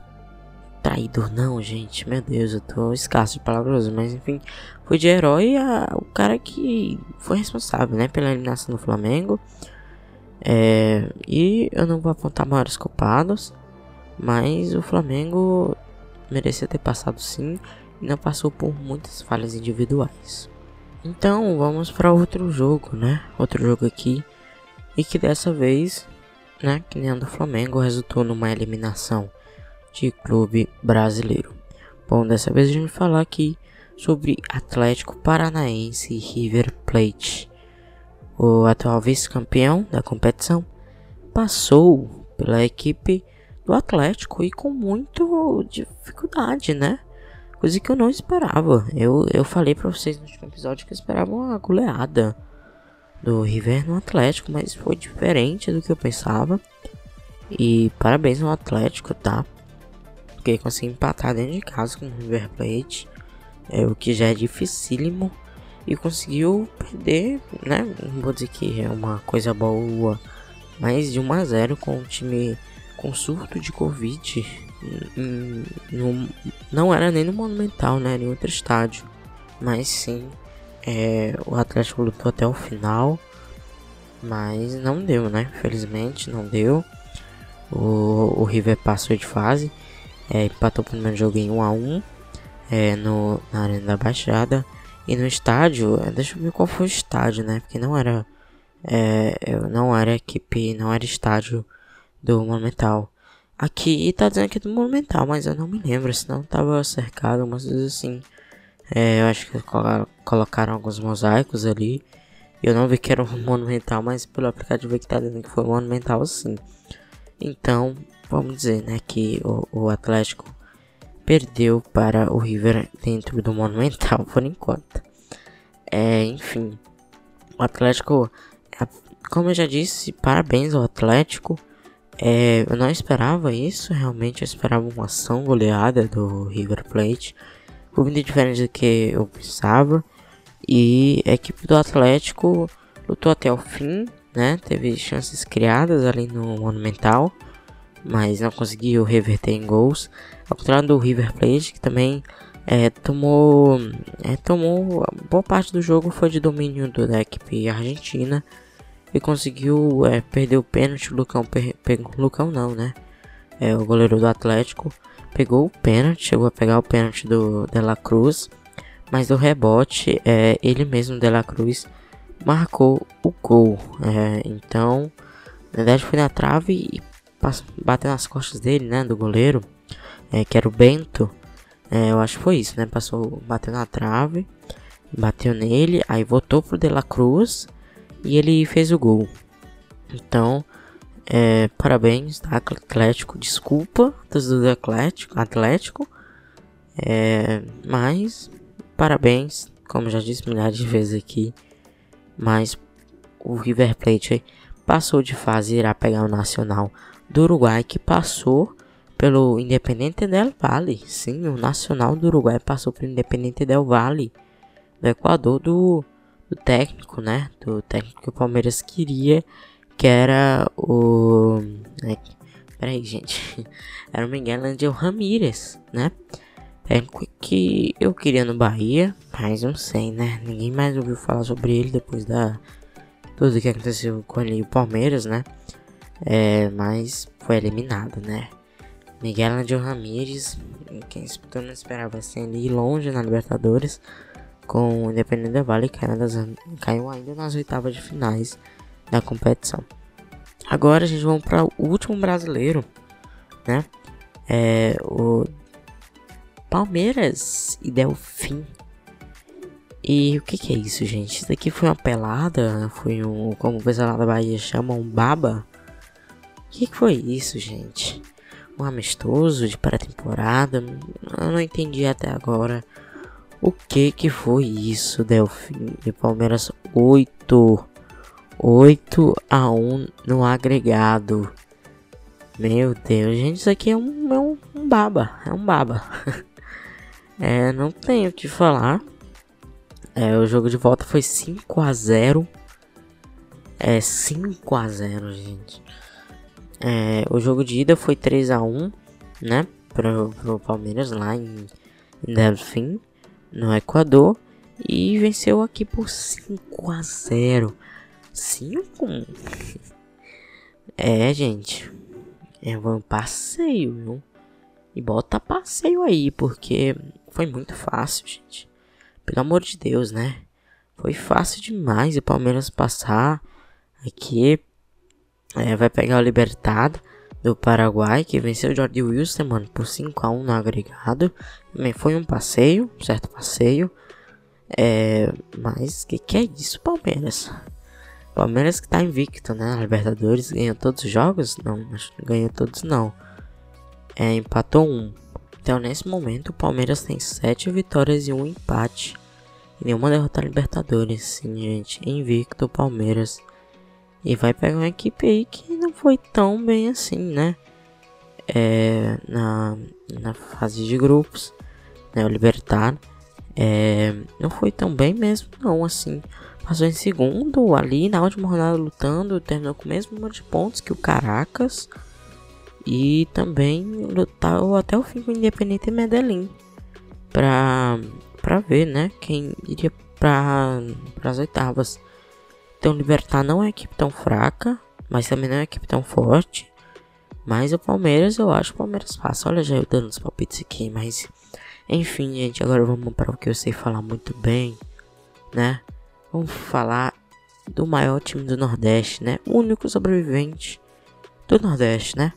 Speaker 1: traidor, não, gente, meu Deus, eu tô escasso de palavras, mas enfim, foi de herói ao cara que foi responsável, né, pela eliminação do Flamengo. É, e eu não vou apontar maiores culpados, mas o Flamengo merecia ter passado sim e não passou por muitas falhas individuais. Então vamos para outro jogo, né? Outro jogo aqui e que dessa vez, né, que nem a do Flamengo, resultou numa eliminação de clube brasileiro. Bom, dessa vez a gente vai falar aqui sobre Atlético Paranaense e River Plate. O atual vice-campeão da competição passou pela equipe do Atlético e com muita dificuldade, né? Coisa que eu não esperava. Eu, eu falei para vocês no último episódio que eu esperava uma goleada do River no Atlético, mas foi diferente do que eu pensava. E parabéns ao Atlético, tá? Porque consegui empatar dentro de casa com o River Plate, é, o que já é dificílimo. E conseguiu perder, né? Não vou dizer que é uma coisa boa, mas de 1 a 0 com o time com surto de Covid. No, não era nem no Monumental, né? Em outro estádio. Mas sim, é, o Atlético lutou até o final. Mas não deu, né? Infelizmente não deu. O, o River passou de fase. É, empatou o primeiro jogo em 1 a 1 é, no, na Arena da Baixada. E no estádio, é, deixa eu ver qual foi o estádio, né? Porque não era. É, não era equipe, não era estádio do Monumental. Aqui tá dizendo que é do Monumental, mas eu não me lembro, senão tava cercado, umas assim. É, eu acho que colocaram alguns mosaicos ali. Eu não vi que era um [LAUGHS] monumental, mas pelo aplicativo que tá dizendo que foi monumental sim. Então, vamos dizer, né, que o, o Atlético perdeu para o River dentro do monumental por enquanto. É, enfim, o Atlético, como eu já disse, parabéns ao Atlético. É, eu não esperava isso, realmente eu esperava uma ação goleada do River Plate. Foi muito diferente do que eu pensava. E a equipe do Atlético lutou até o fim, né? Teve chances criadas ali no Monumental, mas não conseguiu reverter em gols. Ao contrário do River Plate, que também é, tomou, é, tomou boa parte do jogo foi de domínio do, da equipe argentina e conseguiu é, perder o pênalti. O Lucão pegou, Lucão não, né? É o goleiro do Atlético pegou o pênalti, chegou a pegar o pênalti do De La Cruz, mas do rebote, é, ele mesmo, De La Cruz, marcou o gol. É, então, na verdade, foi na trave e bateu nas costas dele, né, do goleiro, é, que era o Bento. É, eu acho que foi isso, né? Passou, bateu na trave, bateu nele, aí voltou pro De La Cruz e ele fez o gol. Então, é, parabéns, tá? Atlético. Desculpa, do Atlético. Atlético. É, mas, parabéns. Como já disse milhares de vezes aqui. Mas o River Plate passou de fase e irá pegar o Nacional do Uruguai, que passou pelo Independente del Valle. Sim, o Nacional do Uruguai passou pelo Independente del Valle, do Equador, do, do técnico, né? Do técnico que o Palmeiras queria que era o. É, peraí, gente. [LAUGHS] Era o Miguel Angel Ramírez, né? É que eu queria no Bahia, mas não sei, né? Ninguém mais ouviu falar sobre ele depois da. Tudo que aconteceu com ele e o Palmeiras, né? É, mas foi eliminado, né? Miguel Angel Ramírez, quem mundo esperava ser ali longe na Libertadores, com o Independente Vale caiu, caiu ainda nas oitavas de finais da competição. Agora a gente vamos para o último brasileiro, né? É o Palmeiras e Delfim. E o que, que é isso, gente? Isso daqui foi uma pelada? Foi um, como o pessoal da Bahia chama, um baba? Que foi isso, gente? Um amistoso de pré-temporada? Eu não entendi até agora o que que foi isso, Delfim e Palmeiras 8 8 a 1 no agregado. Meu Deus, gente, isso aqui é um, é um, um baba, é um baba. [LAUGHS] é, não tenho o que falar. É, o jogo de volta foi 5 a 0 É 5 a 0 gente. É, o jogo de ida foi 3 a 1 né? Pro, pro Palmeiras lá em, em Delfim, no Equador. E venceu aqui por 5 a 0 5? é, gente. É um passeio, viu? E bota passeio aí, porque foi muito fácil, gente. Pelo amor de Deus, né? Foi fácil demais o Palmeiras passar aqui. É, vai pegar o Libertad do Paraguai, que venceu o Jordi Wilson, mano, por 5x1 no agregado. Também foi um passeio, certo passeio. É, mas que que é isso, Palmeiras? Palmeiras que tá invicto, né? A Libertadores ganhou todos os jogos? Não, acho ganhou todos não. É, empatou um. Então nesse momento o Palmeiras tem 7 vitórias e um empate. E nenhuma derrota na Libertadores, sim, gente. Invicto Palmeiras. E vai pegar uma equipe aí que não foi tão bem assim, né? É, na, na fase de grupos, né? O Libertar. É, não foi tão bem mesmo, não, assim. Passou em segundo ali na última rodada lutando, terminou com o mesmo número de pontos que o Caracas. E também lutou até o fim com o Independente Medellín. Pra, ver, né? Quem iria para as oitavas. Então, Libertar não é equipe tão fraca, mas também não é equipe tão forte. Mas o Palmeiras, eu acho que o Palmeiras passa. Olha, já eu dando os palpites aqui, mas. Enfim, gente, agora vamos para o que eu sei falar muito bem, né? Vamos falar do maior time do Nordeste, né? O único sobrevivente do Nordeste, né?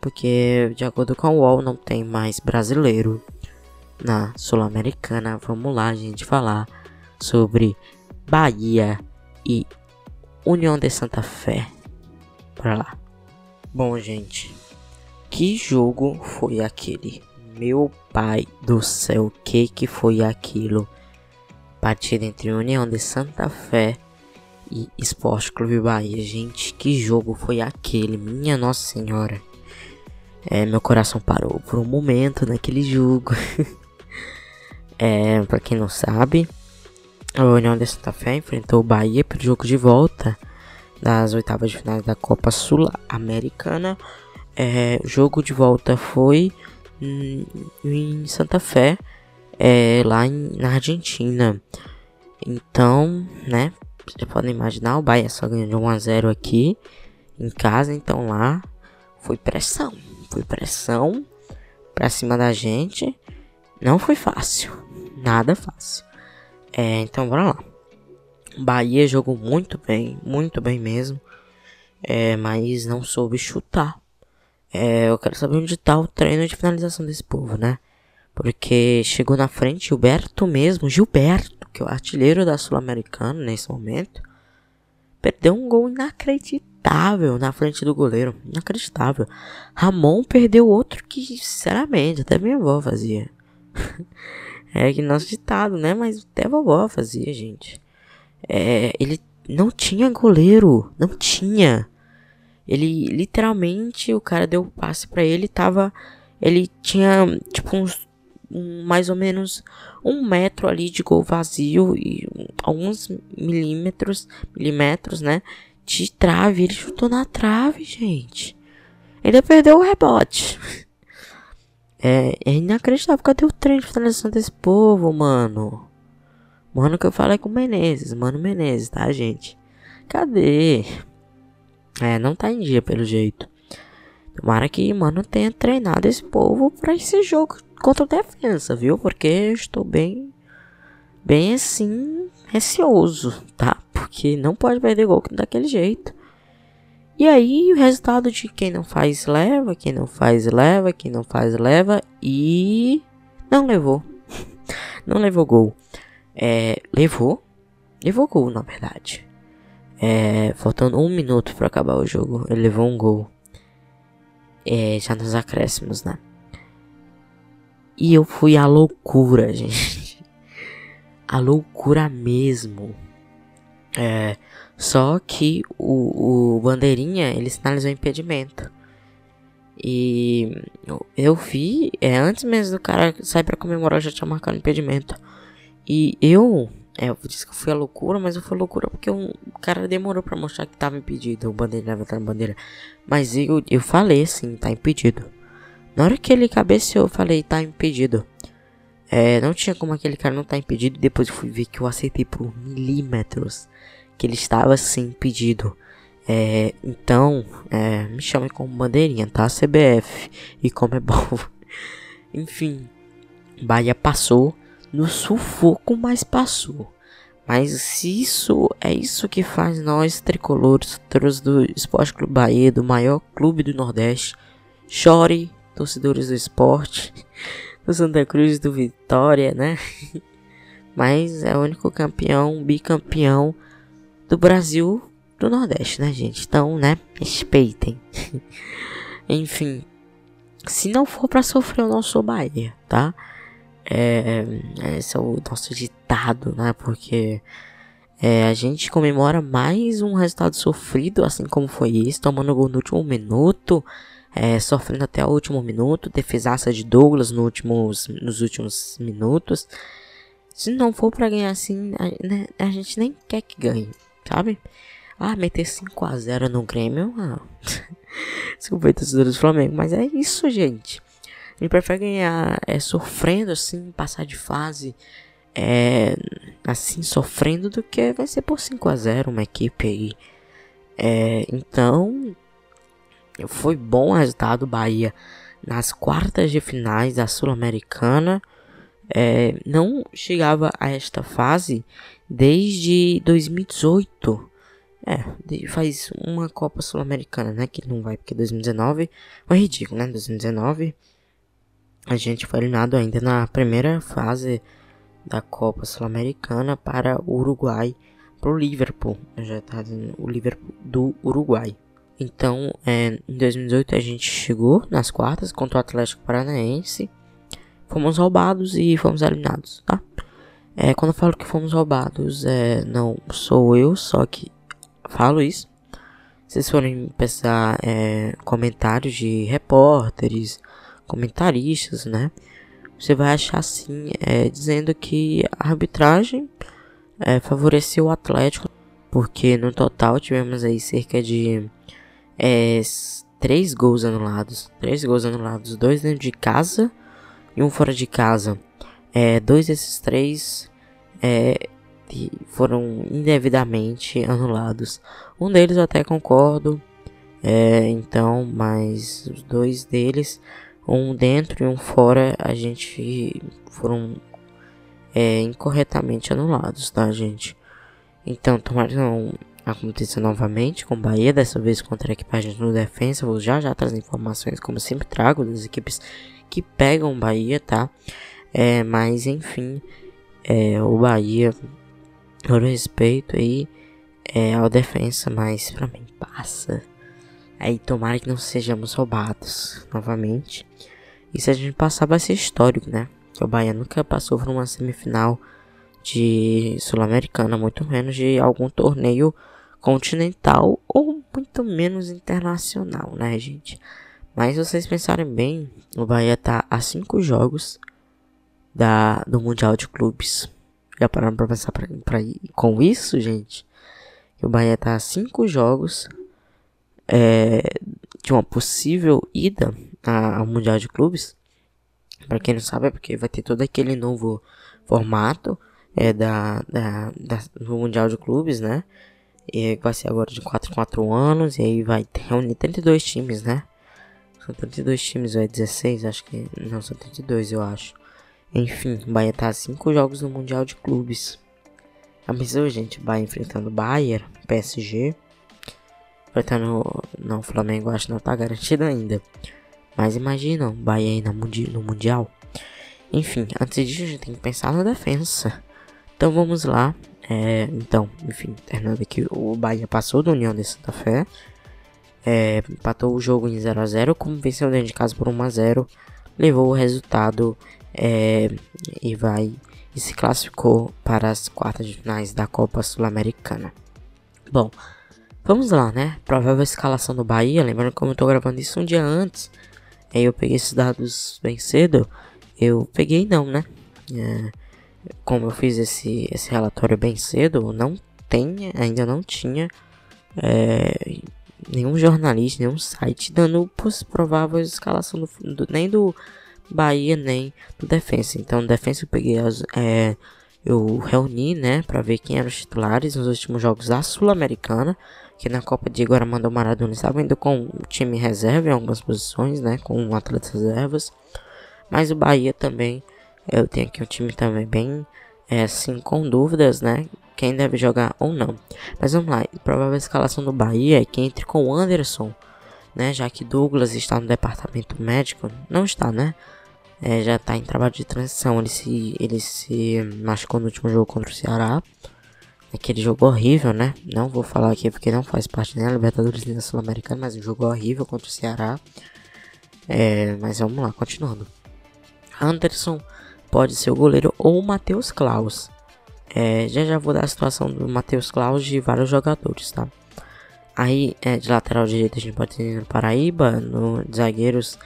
Speaker 1: Porque, de acordo com o UOL, não tem mais brasileiro na Sul-Americana. Vamos lá, gente, falar sobre Bahia e União de Santa Fé. Para lá. Bom, gente, que jogo foi aquele? Meu pai do céu, que que foi aquilo? Partida entre União de Santa Fé e Esporte Clube Bahia. Gente, que jogo foi aquele? Minha Nossa Senhora. É, meu coração parou por um momento naquele jogo. [LAUGHS] é, para quem não sabe, a União de Santa Fé enfrentou o Bahia para o jogo de volta das oitavas de final da Copa Sul-Americana. É, o jogo de volta foi em Santa Fé, é, lá em, na Argentina. Então, né, vocês podem imaginar, o Bahia só ganhou de 1 a 0 aqui em casa, então lá foi pressão, foi pressão pra cima da gente. Não foi fácil, nada fácil. É, então bora lá. Bahia jogou muito bem, muito bem mesmo. É, mas não soube chutar. É, eu quero saber onde tá o treino de finalização desse povo, né? Porque chegou na frente Gilberto mesmo, Gilberto, que é o artilheiro da Sul-Americana nesse momento. Perdeu um gol inacreditável na frente do goleiro. Inacreditável. Ramon perdeu outro que, sinceramente, até minha avó fazia. [LAUGHS] É que nosso ditado, né? Mas até vovó fazia, gente. É, ele não tinha goleiro. Não tinha. Ele, literalmente, o cara deu o passe para ele, tava... Ele tinha, tipo, uns... Um, mais ou menos um metro ali de gol vazio e alguns milímetros, milímetros, né? De trave. Ele chutou na trave, gente. Ele perdeu o rebote. [LAUGHS] É, é inacreditável. Cadê o trem de finalização desse povo, mano? Mano, que eu falei com o Menezes. Mano Menezes, tá, gente? Cadê? É, não tá em dia, pelo jeito. Tomara que, mano, tenha treinado esse povo pra esse jogo contra o defesa, viu? Porque eu estou bem, bem assim, receoso, tá? Porque não pode perder gol daquele jeito. E aí o resultado de quem não faz leva, quem não faz leva, quem não faz leva e não levou. [LAUGHS] não levou gol. É, levou, levou gol na verdade. É, faltando um minuto para acabar o jogo, ele levou um gol. É, já nos acréscimos, né? E eu fui à loucura, [LAUGHS] gente. A loucura mesmo. É, só que o, o bandeirinha ele sinalizou impedimento. E eu, vi, é, antes mesmo do cara sair pra comemorar, já tinha marcado impedimento. E eu, é, eu disse que foi a loucura, mas eu fui loucura porque um, o cara demorou pra mostrar que tava impedido, o bandeira levantar a bandeira. Mas eu, eu falei assim, tá impedido. Na hora que ele cabeceou, eu falei, tá impedido. É, não tinha como aquele cara não tá impedido. Depois fui ver que eu acertei por milímetros que ele estava sim impedido. É, então, é, me chame como bandeirinha, tá? CBF e como é bom. [LAUGHS] Enfim, Bahia passou no sufoco, mas passou. Mas isso é isso que faz nós tricolores do Esporte Clube Bahia, do maior clube do Nordeste. Chore, torcedores do esporte, [LAUGHS] do Santa Cruz do Vitória, né? [LAUGHS] Mas é o único campeão, bicampeão do Brasil do Nordeste, né, gente? Então, né, respeitem. [LAUGHS] Enfim, se não for para sofrer, eu não sou Bahia, tá? É, esse é o nosso ditado, né? Porque é, a gente comemora mais um resultado sofrido, assim como foi esse, tomando gol no último minuto, é, sofrendo até o último minuto, defesaça de Douglas no últimos, nos últimos minutos. Se não for para ganhar assim, a, né, a gente nem quer que ganhe, sabe? Ah, meter 5x0 no Grêmio. Ah. [LAUGHS] Desculpa aí, do Flamengo. Mas é isso, gente. A gente prefere ganhar é, sofrendo assim, passar de fase. É, assim, sofrendo do que vai ser por 5x0 uma equipe aí. É, então, foi bom o resultado do Bahia nas quartas de finais da Sul-Americana. É, não chegava a esta fase desde 2018. É, faz uma Copa Sul-Americana, né? Que não vai porque 2019 foi ridículo, né? 2019 a gente foi eliminado ainda na primeira fase da Copa Sul-Americana para o Uruguai, para o Liverpool, já tá o Liverpool do Uruguai. Então, é, em 2018 a gente chegou nas quartas contra o Atlético Paranaense, fomos roubados e fomos eliminados, tá? É, quando eu falo que fomos roubados, é, não sou eu, só que falo isso. Vocês forem pensar é, comentários de repórteres, comentaristas, né? Você vai achar assim, é, dizendo que a arbitragem é, favoreceu o Atlético, porque no total tivemos aí cerca de é, três gols anulados, três gols anulados, dois dentro de casa e um fora de casa. É, dois desses três é, foram indevidamente anulados. Um deles eu até concordo. É, então, mas os dois deles, um dentro e um fora, a gente foram é, incorretamente anulados, tá, gente? Então, tomara que não aconteça novamente com Bahia, dessa vez contra a equipagem defensa. Vou já já trazer informações, como sempre trago, das equipes que pegam Bahia, tá? É, mas enfim, é, o Bahia todo respeito aí é, ao defensa, mas pra mim passa. Aí tomara que não sejamos roubados novamente. E se a gente passar vai ser histórico, né? Que o Bahia nunca passou por uma semifinal de Sul-Americana, muito menos de algum torneio continental ou muito menos internacional, né, gente? Mas se vocês pensarem bem, o Bahia tá a cinco jogos da, do Mundial de Clubes. Já pararam pra pensar pra, pra com isso, gente? O Bahia tá a 5 jogos é, de uma possível ida ao Mundial de Clubes. Pra quem não sabe, é porque vai ter todo aquele novo formato é, da, da, da, do Mundial de Clubes, né? E vai ser agora de 4 em 4 anos. E aí vai reunir 32 times, né? São 32 times, ou é 16? Acho que. Não, são 32, eu acho. Enfim, o Bahia tá a 5 jogos no Mundial de Clubes. A missão, gente, Bahia enfrentando Bayern, PSG. Enfrentando. Não, o Flamengo acho que não tá garantido ainda. Mas imagina, o Bahia aí no Mundial. Enfim, antes disso a gente tem que pensar na defesa. Então vamos lá. É, então, enfim, terminando aqui, o Bahia passou do União de Santa Fé. É, empatou o jogo em 0 a 0 como venceu dentro de casa por 1 a 0 levou o resultado é, e vai e se classificou para as quartas de finais da Copa Sul-Americana. Bom, vamos lá, né? Provável escalação do Bahia. Lembrando que eu estou gravando isso um dia antes Aí eu peguei esses dados bem cedo. Eu peguei não, né? É, como eu fiz esse, esse relatório bem cedo, não tem, ainda não tinha é, nenhum jornalista, nenhum site dando provável escalação do, do, nem do Bahia nem do Defensa. Então, no Defensa eu peguei as, é, eu reuni, né, para ver quem eram os titulares nos últimos jogos da Sul-Americana, que na Copa de Guaramanda Maradona estava indo com o time reserva em algumas posições, né, com atletas reservas. Mas o Bahia também, eu tenho aqui um time também bem, é, assim, com dúvidas, né, quem deve jogar ou não. Mas vamos lá, a provável escalação do Bahia é que entre com o Anderson, né, já que Douglas está no departamento médico, não está, né, é, já está em trabalho de transição. Ele se, ele se machucou no último jogo contra o Ceará. Aquele jogo horrível, né? Não vou falar aqui porque não faz parte da Libertadores da Sul-Americana, mas um jogo horrível contra o Ceará. É, mas vamos lá, continuando. Anderson pode ser o goleiro ou o Matheus Klaus. É, já já vou dar a situação do Matheus Klaus de vários jogadores, tá? Aí, é, de lateral direito, a gente pode ter no Paraíba, no zagueiros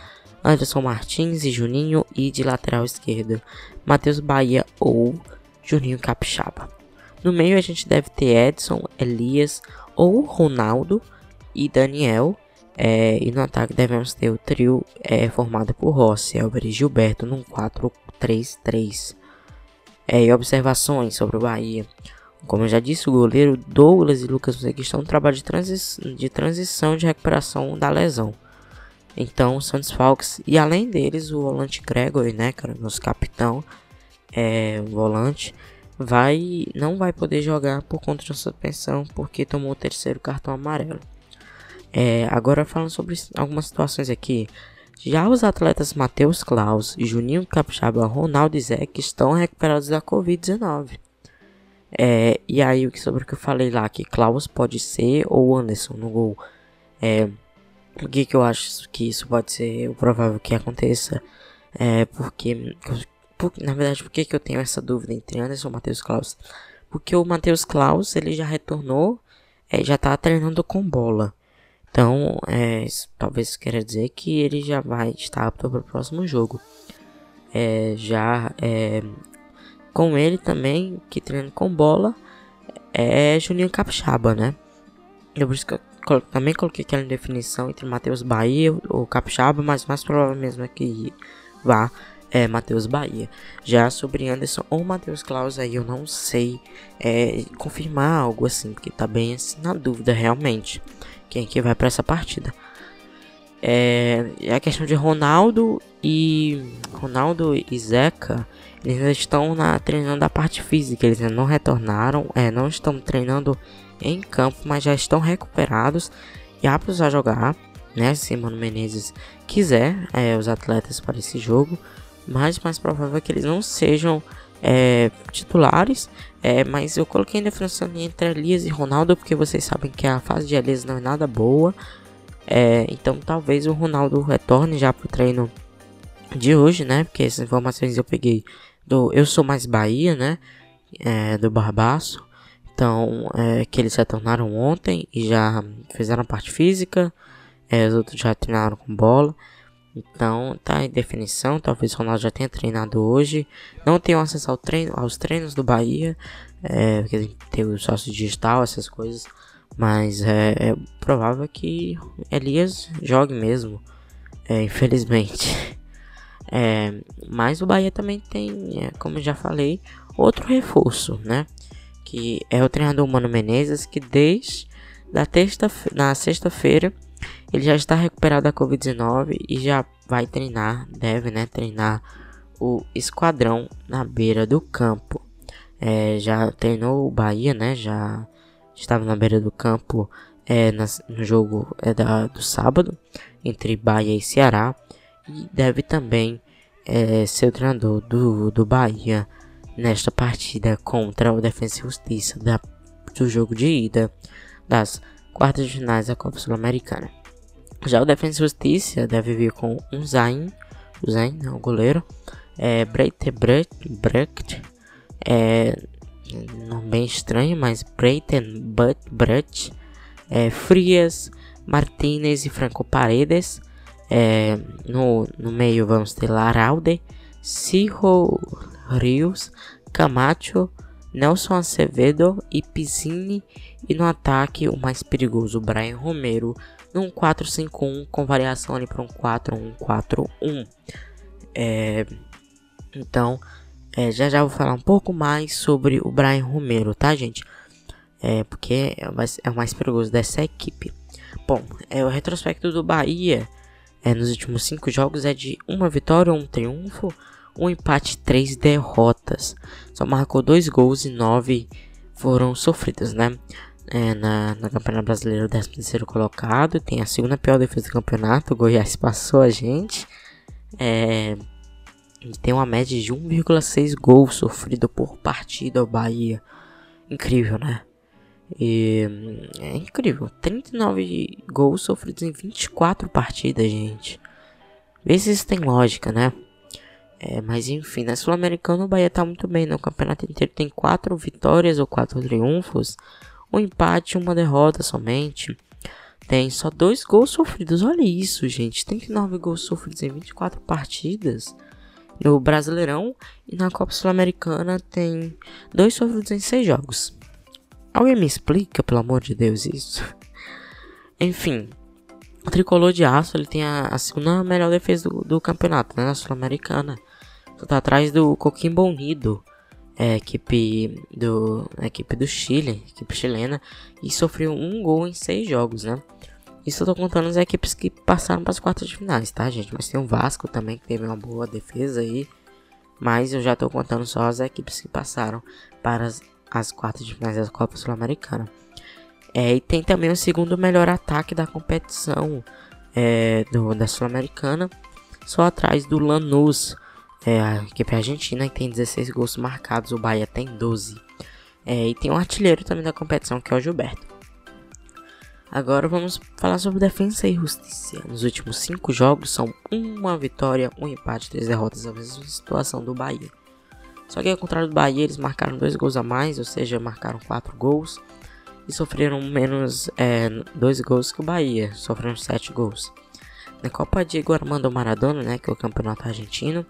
Speaker 1: Anderson Martins e Juninho e de lateral esquerdo Matheus Bahia ou Juninho Capixaba. No meio a gente deve ter Edson, Elias ou Ronaldo e Daniel. É, e no ataque devemos ter o trio é, formado por Rossi, Elber e Gilberto num 4-3-3. É, e observações sobre o Bahia. Como eu já disse, o goleiro Douglas e Lucas Moseca estão no trabalho de, transi de transição de recuperação da lesão. Então, são desfalques. E além deles, o volante Gregory, né, cara, nosso capitão, é, volante, vai não vai poder jogar por conta de suspensão porque tomou o terceiro cartão amarelo. É, agora falando sobre algumas situações aqui. Já os atletas Matheus Klaus, Juninho Capixaba, Ronaldo e Zé estão recuperados da Covid-19. É, e aí sobre o que eu falei lá, que Klaus pode ser ou Anderson no gol. É, por que, que eu acho que isso pode ser o provável que aconteça? É porque, por, na verdade, por que, que eu tenho essa dúvida entre Anderson e Matheus Klaus? Porque o Matheus Klaus ele já retornou, é, já está treinando com bola. Então, é, talvez queira dizer que ele já vai estar apto para o próximo jogo. É, já é, com ele também, que treina com bola, é Juninho Capixaba, né? É por isso que eu também coloquei aquela definição entre Matheus Bahia ou Capixaba, mas mais provável mesmo é que vá é Matheus Bahia. Já sobre Anderson ou Matheus Klaus aí eu não sei é, confirmar algo assim, porque tá bem assim na dúvida realmente quem que vai para essa partida. É, é a questão de Ronaldo e Ronaldo e Zeca, eles estão na, treinando a parte física, eles não retornaram, é, não estão treinando em campo, mas já estão recuperados e aptos a jogar, né? Se Mano Menezes quiser é, os atletas para esse jogo, mas mais provável é que eles não sejam é, titulares. É, mas eu coloquei ainda definição entre Elias e Ronaldo, porque vocês sabem que a fase de Elias não é nada boa. É, então talvez o Ronaldo retorne já pro treino de hoje, né? Porque essas informações eu peguei do Eu Sou Mais Bahia, né? É, do Barbaço. Então, é, que eles retornaram ontem e já fizeram parte física. É, os outros já treinaram com bola. Então, tá em definição. Talvez o Ronaldo já tenha treinado hoje. Não tenho acesso ao treino, aos treinos do Bahia. É, porque tem o sócio digital, essas coisas. Mas é, é provável que Elias jogue mesmo. É, infelizmente. [LAUGHS] É, mas o Bahia também tem, é, como já falei, outro reforço, né? que é o treinador Mano Menezes, que desde da terça, na sexta-feira ele já está recuperado da Covid-19 e já vai treinar, deve né, treinar o esquadrão na beira do campo. É, já treinou o Bahia, né? Já estava na beira do campo é, no jogo é, da, do sábado entre Bahia e Ceará e deve também é, ser o treinador do, do Bahia nesta partida contra o Defensa e Justiça da, do jogo de ida das quartas de finais da Copa Sul-Americana. Já o Defensa e Justiça deve vir com um Zayn, o Zayn, o goleiro, é, Breite Brecht, é, nome bem estranho, mas Breiten Brecht, é, Frias, Martinez e Franco Paredes, É, no, no meio vamos ter Laralde, Cirro Rios, Camacho, Nelson Acevedo e Pizzini. E no ataque, o mais perigoso, Brian Romero, num 4-5-1 com variação ali para um 4-1-4-1. É, então, é, já já vou falar um pouco mais sobre o Brian Romero, tá, gente? É, porque é o mais, é o mais perigoso dessa equipe. Bom, é, o retrospecto do Bahia é, nos últimos cinco jogos é de uma vitória, um triunfo, um empate, três derrotas. Só marcou dois gols e nove foram sofridos, né? É, na, na Campeonato Brasileiro, o 13 colocado. Tem a segunda pior defesa do campeonato. O Goiás passou a gente. É, tem uma média de 1,6 gols sofrido por partida ao Bahia. Incrível, né? E, é incrível. 39 gols sofridos em 24 partidas, gente. Vê se isso tem lógica, né? É, mas enfim, na Sul-Americana o Bahia tá muito bem. No né? campeonato inteiro tem 4 vitórias ou 4 triunfos. Um empate e uma derrota somente. Tem só 2 gols sofridos. Olha isso, gente. 39 gols sofridos em 24 partidas. No Brasileirão e na Copa Sul-Americana tem 2 sofridos em 6 jogos. Alguém me explica, pelo amor de Deus, isso? Enfim, o tricolor de aço ele tem a, a segunda melhor defesa do, do campeonato, né? Na Sul-Americana. Tá atrás do Coquimbo Unido, é, equipe do equipe do Chile, equipe chilena, e sofreu um gol em seis jogos, né? Isso eu tô contando as equipes que passaram para as quartas de finais, tá, gente? Mas tem o Vasco também que teve uma boa defesa aí. Mas eu já tô contando só as equipes que passaram para as as quartas de finais da Copa Sul-Americana. É, e tem também o segundo melhor ataque da competição é, do, da Sul-Americana, só atrás do Lanús, é, a equipe argentina, que tem 16 gols marcados, o Bahia tem 12. É, e tem um artilheiro também da competição, que é o Gilberto. Agora vamos falar sobre defesa e justiça. Nos últimos 5 jogos são uma vitória, um empate, três derrotas, a mesma situação do Bahia. Só que ao contrário do Bahia, eles marcaram dois gols a mais, ou seja, marcaram quatro gols e sofreram menos é, dois gols que o Bahia, sofreram sete gols. Na Copa Diego Armando Maradona, né, que é o campeonato argentino,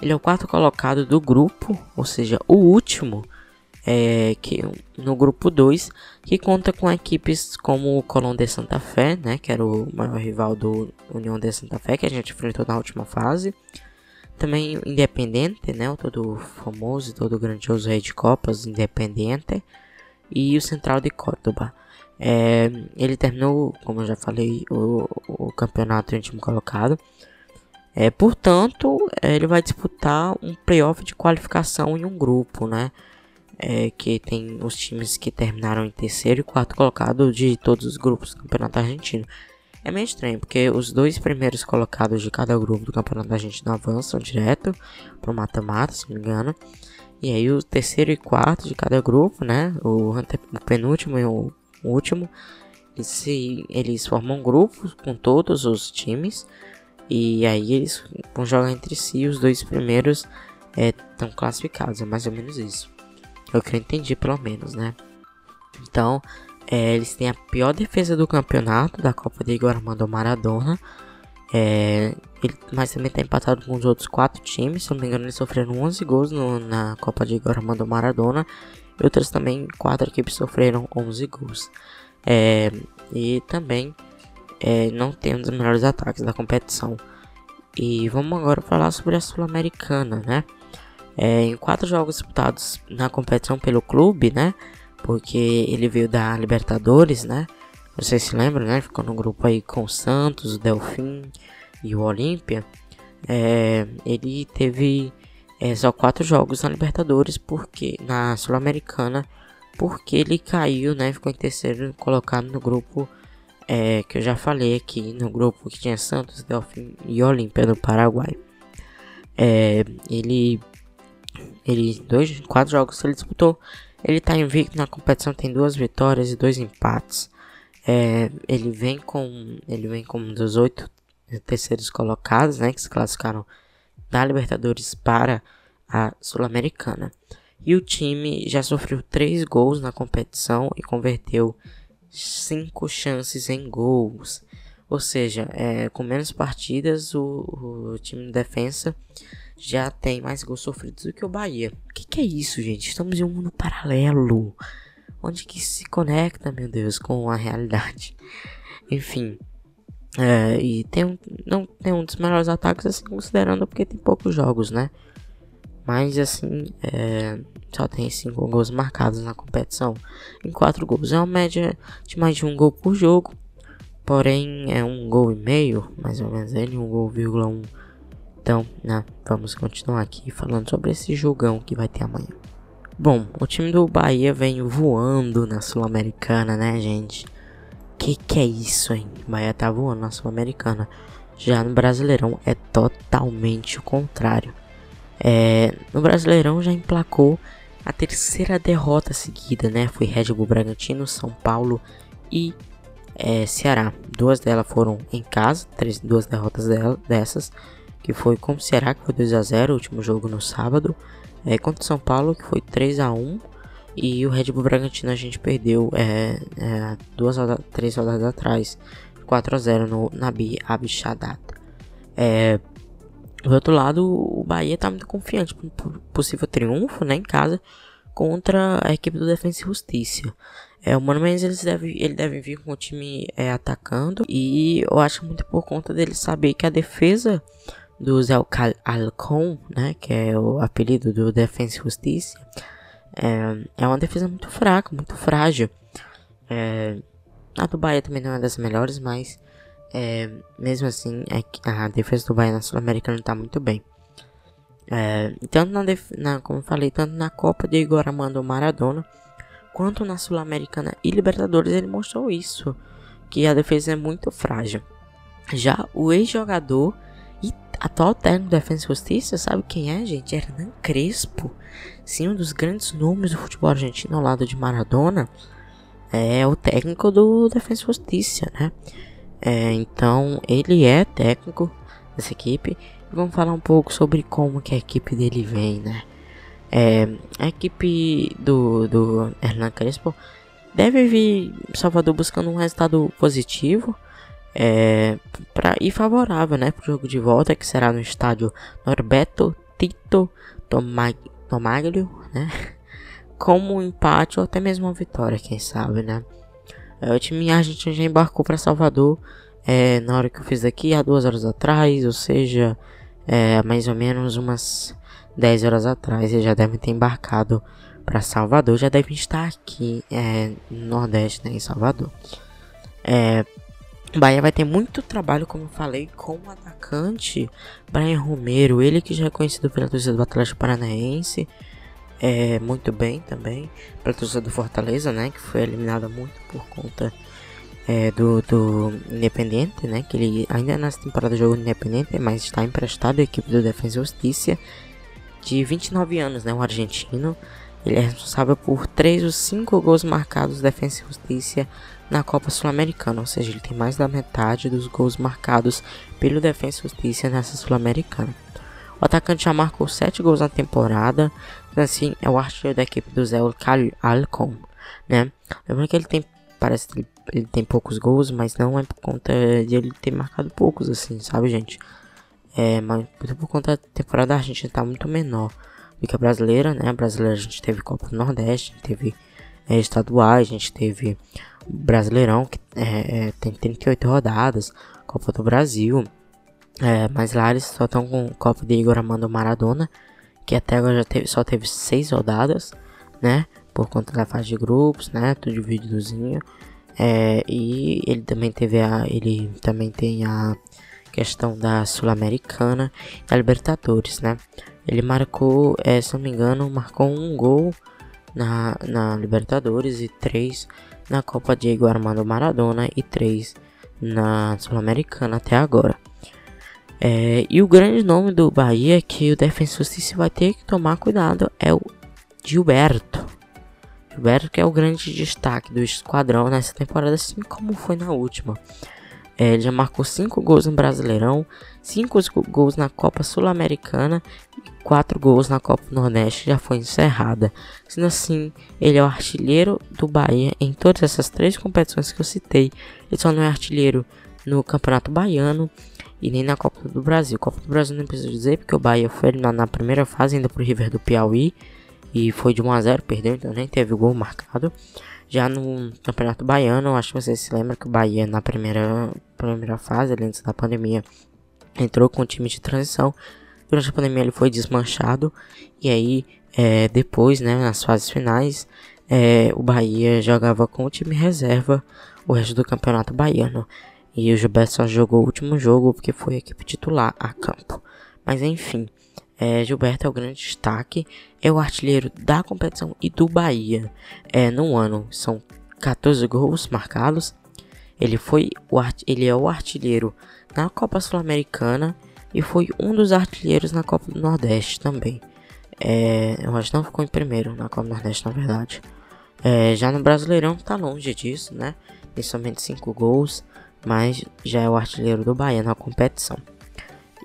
Speaker 1: ele é o quarto colocado do grupo, ou seja, o último é, que, no grupo 2, que conta com equipes como o Colón de Santa Fé, né, que era o maior rival do União de Santa Fé, que a gente enfrentou na última fase, também Independente, né? O todo famoso, todo grandioso rei de copas, Independente. E o Central de Córdoba. É, ele terminou, como eu já falei, o, o campeonato em último colocado. É, portanto, ele vai disputar um playoff de qualificação em um grupo, né? É, que tem os times que terminaram em terceiro e quarto colocado de todos os grupos do campeonato argentino. É meio estranho, porque os dois primeiros colocados de cada grupo do campeonato da gente não avançam direto pro mata-mata, se não me engano. E aí o terceiro e quarto de cada grupo, né? O, o penúltimo e o último, eles, se, eles formam grupos com todos os times. E aí eles vão jogar entre si. Os dois primeiros estão é, classificados. É mais ou menos isso. É o que eu entendi, pelo menos, né? Então, é, eles têm a pior defesa do campeonato da Copa de Igor Armando Maradona. É, ele, mas também está empatado com os outros quatro times. Se não me engano, eles sofreram 11 gols no, na Copa de Igor Armando Maradona. E outras também, quatro equipes sofreram 11 gols. É, e também é, não tem um dos melhores ataques da competição. E vamos agora falar sobre a Sul-Americana, né? É, em quatro jogos disputados na competição pelo clube, né? Porque ele veio da Libertadores, né? Vocês se lembram, né? Ficou no grupo aí com o Santos, o Delfim e o Olímpia. É, ele teve é, só quatro jogos na Libertadores, porque na Sul-Americana, porque ele caiu, né? Ficou em terceiro colocado no grupo é, que eu já falei aqui, no grupo que tinha Santos, Delfim e Olímpia do Paraguai. É, ele, ele dois, quatro jogos ele disputou ele está invicto na competição, tem duas vitórias e dois empates. É, ele vem com ele vem como um dos oito terceiros colocados, né, que se classificaram da Libertadores para a Sul-Americana. E o time já sofreu três gols na competição e converteu cinco chances em gols. Ou seja, é, com menos partidas, o, o, time de defesa já tem mais gols sofridos do que o Bahia. O que, que, é isso, gente? Estamos em um mundo paralelo. Onde que se conecta, meu Deus, com a realidade. Enfim. É, e tem um, não tem um dos melhores ataques, assim, considerando porque tem poucos jogos, né? Mas, assim, é, só tem 5 gols marcados na competição. Em 4 gols. É uma média de mais de um gol por jogo. Porém, é um gol e meio, mais ou menos ele, um gol vírgula um. Então, né, vamos continuar aqui falando sobre esse jogão que vai ter amanhã. Bom, o time do Bahia vem voando na Sul-Americana, né, gente? Que que é isso, hein? O Bahia tá voando na Sul-Americana. Já no Brasileirão é totalmente o contrário. É, no Brasileirão já emplacou a terceira derrota seguida, né? Foi Red Bull Bragantino, São Paulo e é, Ceará. Duas delas foram em casa, três, duas derrotas dela, dessas, que foi com o Ceará, que foi 2 a 0 o último jogo no sábado, é, contra o São Paulo, que foi 3 a 1 e o Red Bull Bragantino a gente perdeu é, é, duas rodadas, três rodadas atrás, 4 a 0 no Nabi Abishadat. É, do outro lado, o Bahia tá muito confiante por possível triunfo né, em casa contra a equipe do Defensa e Justiça. É, o Mano Menezes ele deve, ele deve vir com o time é, atacando. E eu acho muito por conta dele saber que a defesa do Zé Alcon, né, que é o apelido do Defensa e Justiça, é, é uma defesa muito fraca, muito frágil. É, a do Bahia também não é das melhores, mas é, mesmo assim é a defesa do Bahia na Sul-Americana está muito bem. É, tanto na, na, como falei, tanto na Copa de Igor Armando Maradona quanto na Sul-Americana e Libertadores ele mostrou isso, que a defesa é muito frágil. Já o ex-jogador e atual técnico da Defesa e Justiça, sabe quem é, gente? Hernan Crespo. Sim, um dos grandes nomes do futebol argentino ao lado de Maradona. É o técnico do Defesa e Justiça, né? É, então, ele é técnico dessa equipe. Vamos falar um pouco sobre como que a equipe dele vem, né? É, a equipe do, do Hernan Crespo deve vir Salvador buscando um resultado positivo é, pra, e favorável né, para o jogo de volta, que será no estádio Norberto Tito Tomag, Tomaglio, né? [LAUGHS] Como um empate ou até mesmo uma vitória, quem sabe, né? É, o time argentino já embarcou para Salvador é, na hora que eu fiz aqui, há duas horas atrás, ou seja, é, mais ou menos umas 10 horas atrás. Eles já devem ter embarcado para Salvador, já devem estar aqui é, no Nordeste, né, em Salvador. É, Bahia vai ter muito trabalho, como eu falei, com o atacante Brian Romero, ele que já é conhecido pela torcida do Atlético Paranaense, é, muito bem também, pela torcida do Fortaleza, né, que foi eliminada muito por conta é, do, do Independente, né, que ele ainda nessa temporada jogou no Independente, mas está emprestado à equipe do Defensa e Justiça, de 29 anos, né, um argentino. Ele é responsável por 3 ou 5 gols marcados da Defensa e Justiça na Copa Sul-Americana, ou seja, ele tem mais da metade dos gols marcados pelo Defensa e Justiça nessa Sul-Americana. O atacante já marcou 7 gols na temporada, assim, é o artilheiro da equipe do Zé Alcon, né? Lembrando que ele tem, parece que ele, tem poucos gols, mas não é por conta de ele ter marcado poucos, assim, sabe, gente? É, mas por conta da temporada a gente tá muito menor do que a brasileira, né? A brasileira a gente teve Copa do Nordeste, teve é, estaduais, a gente teve Brasileirão, que é, é, tem 38 rodadas, Copa do Brasil. É, mas lá eles só estão com Copa de Igor Armando Maradona, que até agora já teve, só teve 6 rodadas, né? Por conta da fase de grupos, né? Tudo divididozinho. É, e ele também teve a. Ele também tem a questão da Sul-Americana da Libertadores, né? Ele marcou, é, se não me engano, marcou um gol na, na Libertadores e três na Copa Diego Armando Maradona e três na Sul-Americana até agora. É, e o grande nome do Bahia é que o defensor se vai ter que tomar cuidado é o Gilberto. Gilberto que é o grande destaque do esquadrão nessa temporada, assim como foi na última. É, ele já marcou 5 gols no Brasileirão, 5 gols na Copa Sul-Americana e 4 gols na Copa Nordeste já foi encerrada. Sendo assim, ele é o artilheiro do Bahia em todas essas três competições que eu citei. Ele só não é artilheiro no Campeonato Baiano e nem na Copa do Brasil. Copa do Brasil não preciso dizer, porque o Bahia foi na primeira fase, ainda pro River do Piauí, e foi de 1 a 0 perdeu, então nem teve gol marcado. Já no Campeonato Baiano, acho que você se lembra que o Bahia na primeira, primeira fase, ali antes da pandemia, entrou com o time de transição. Durante a pandemia ele foi desmanchado, e aí é, depois, né, nas fases finais, é, o Bahia jogava com o time reserva o resto do Campeonato Baiano. E o Gilberto só jogou o último jogo porque foi a equipe titular a campo. Mas enfim, é, Gilberto é o grande destaque, é o artilheiro da competição e do Bahia. É, no ano são 14 gols marcados. Ele foi o ele é o artilheiro na Copa Sul-Americana e foi um dos artilheiros na Copa do Nordeste também. É, eu acho que não ficou em primeiro na Copa do Nordeste, na verdade. É, já no Brasileirão tá longe disso, né? Tem somente 5 gols mas já é o artilheiro do Bahia na competição.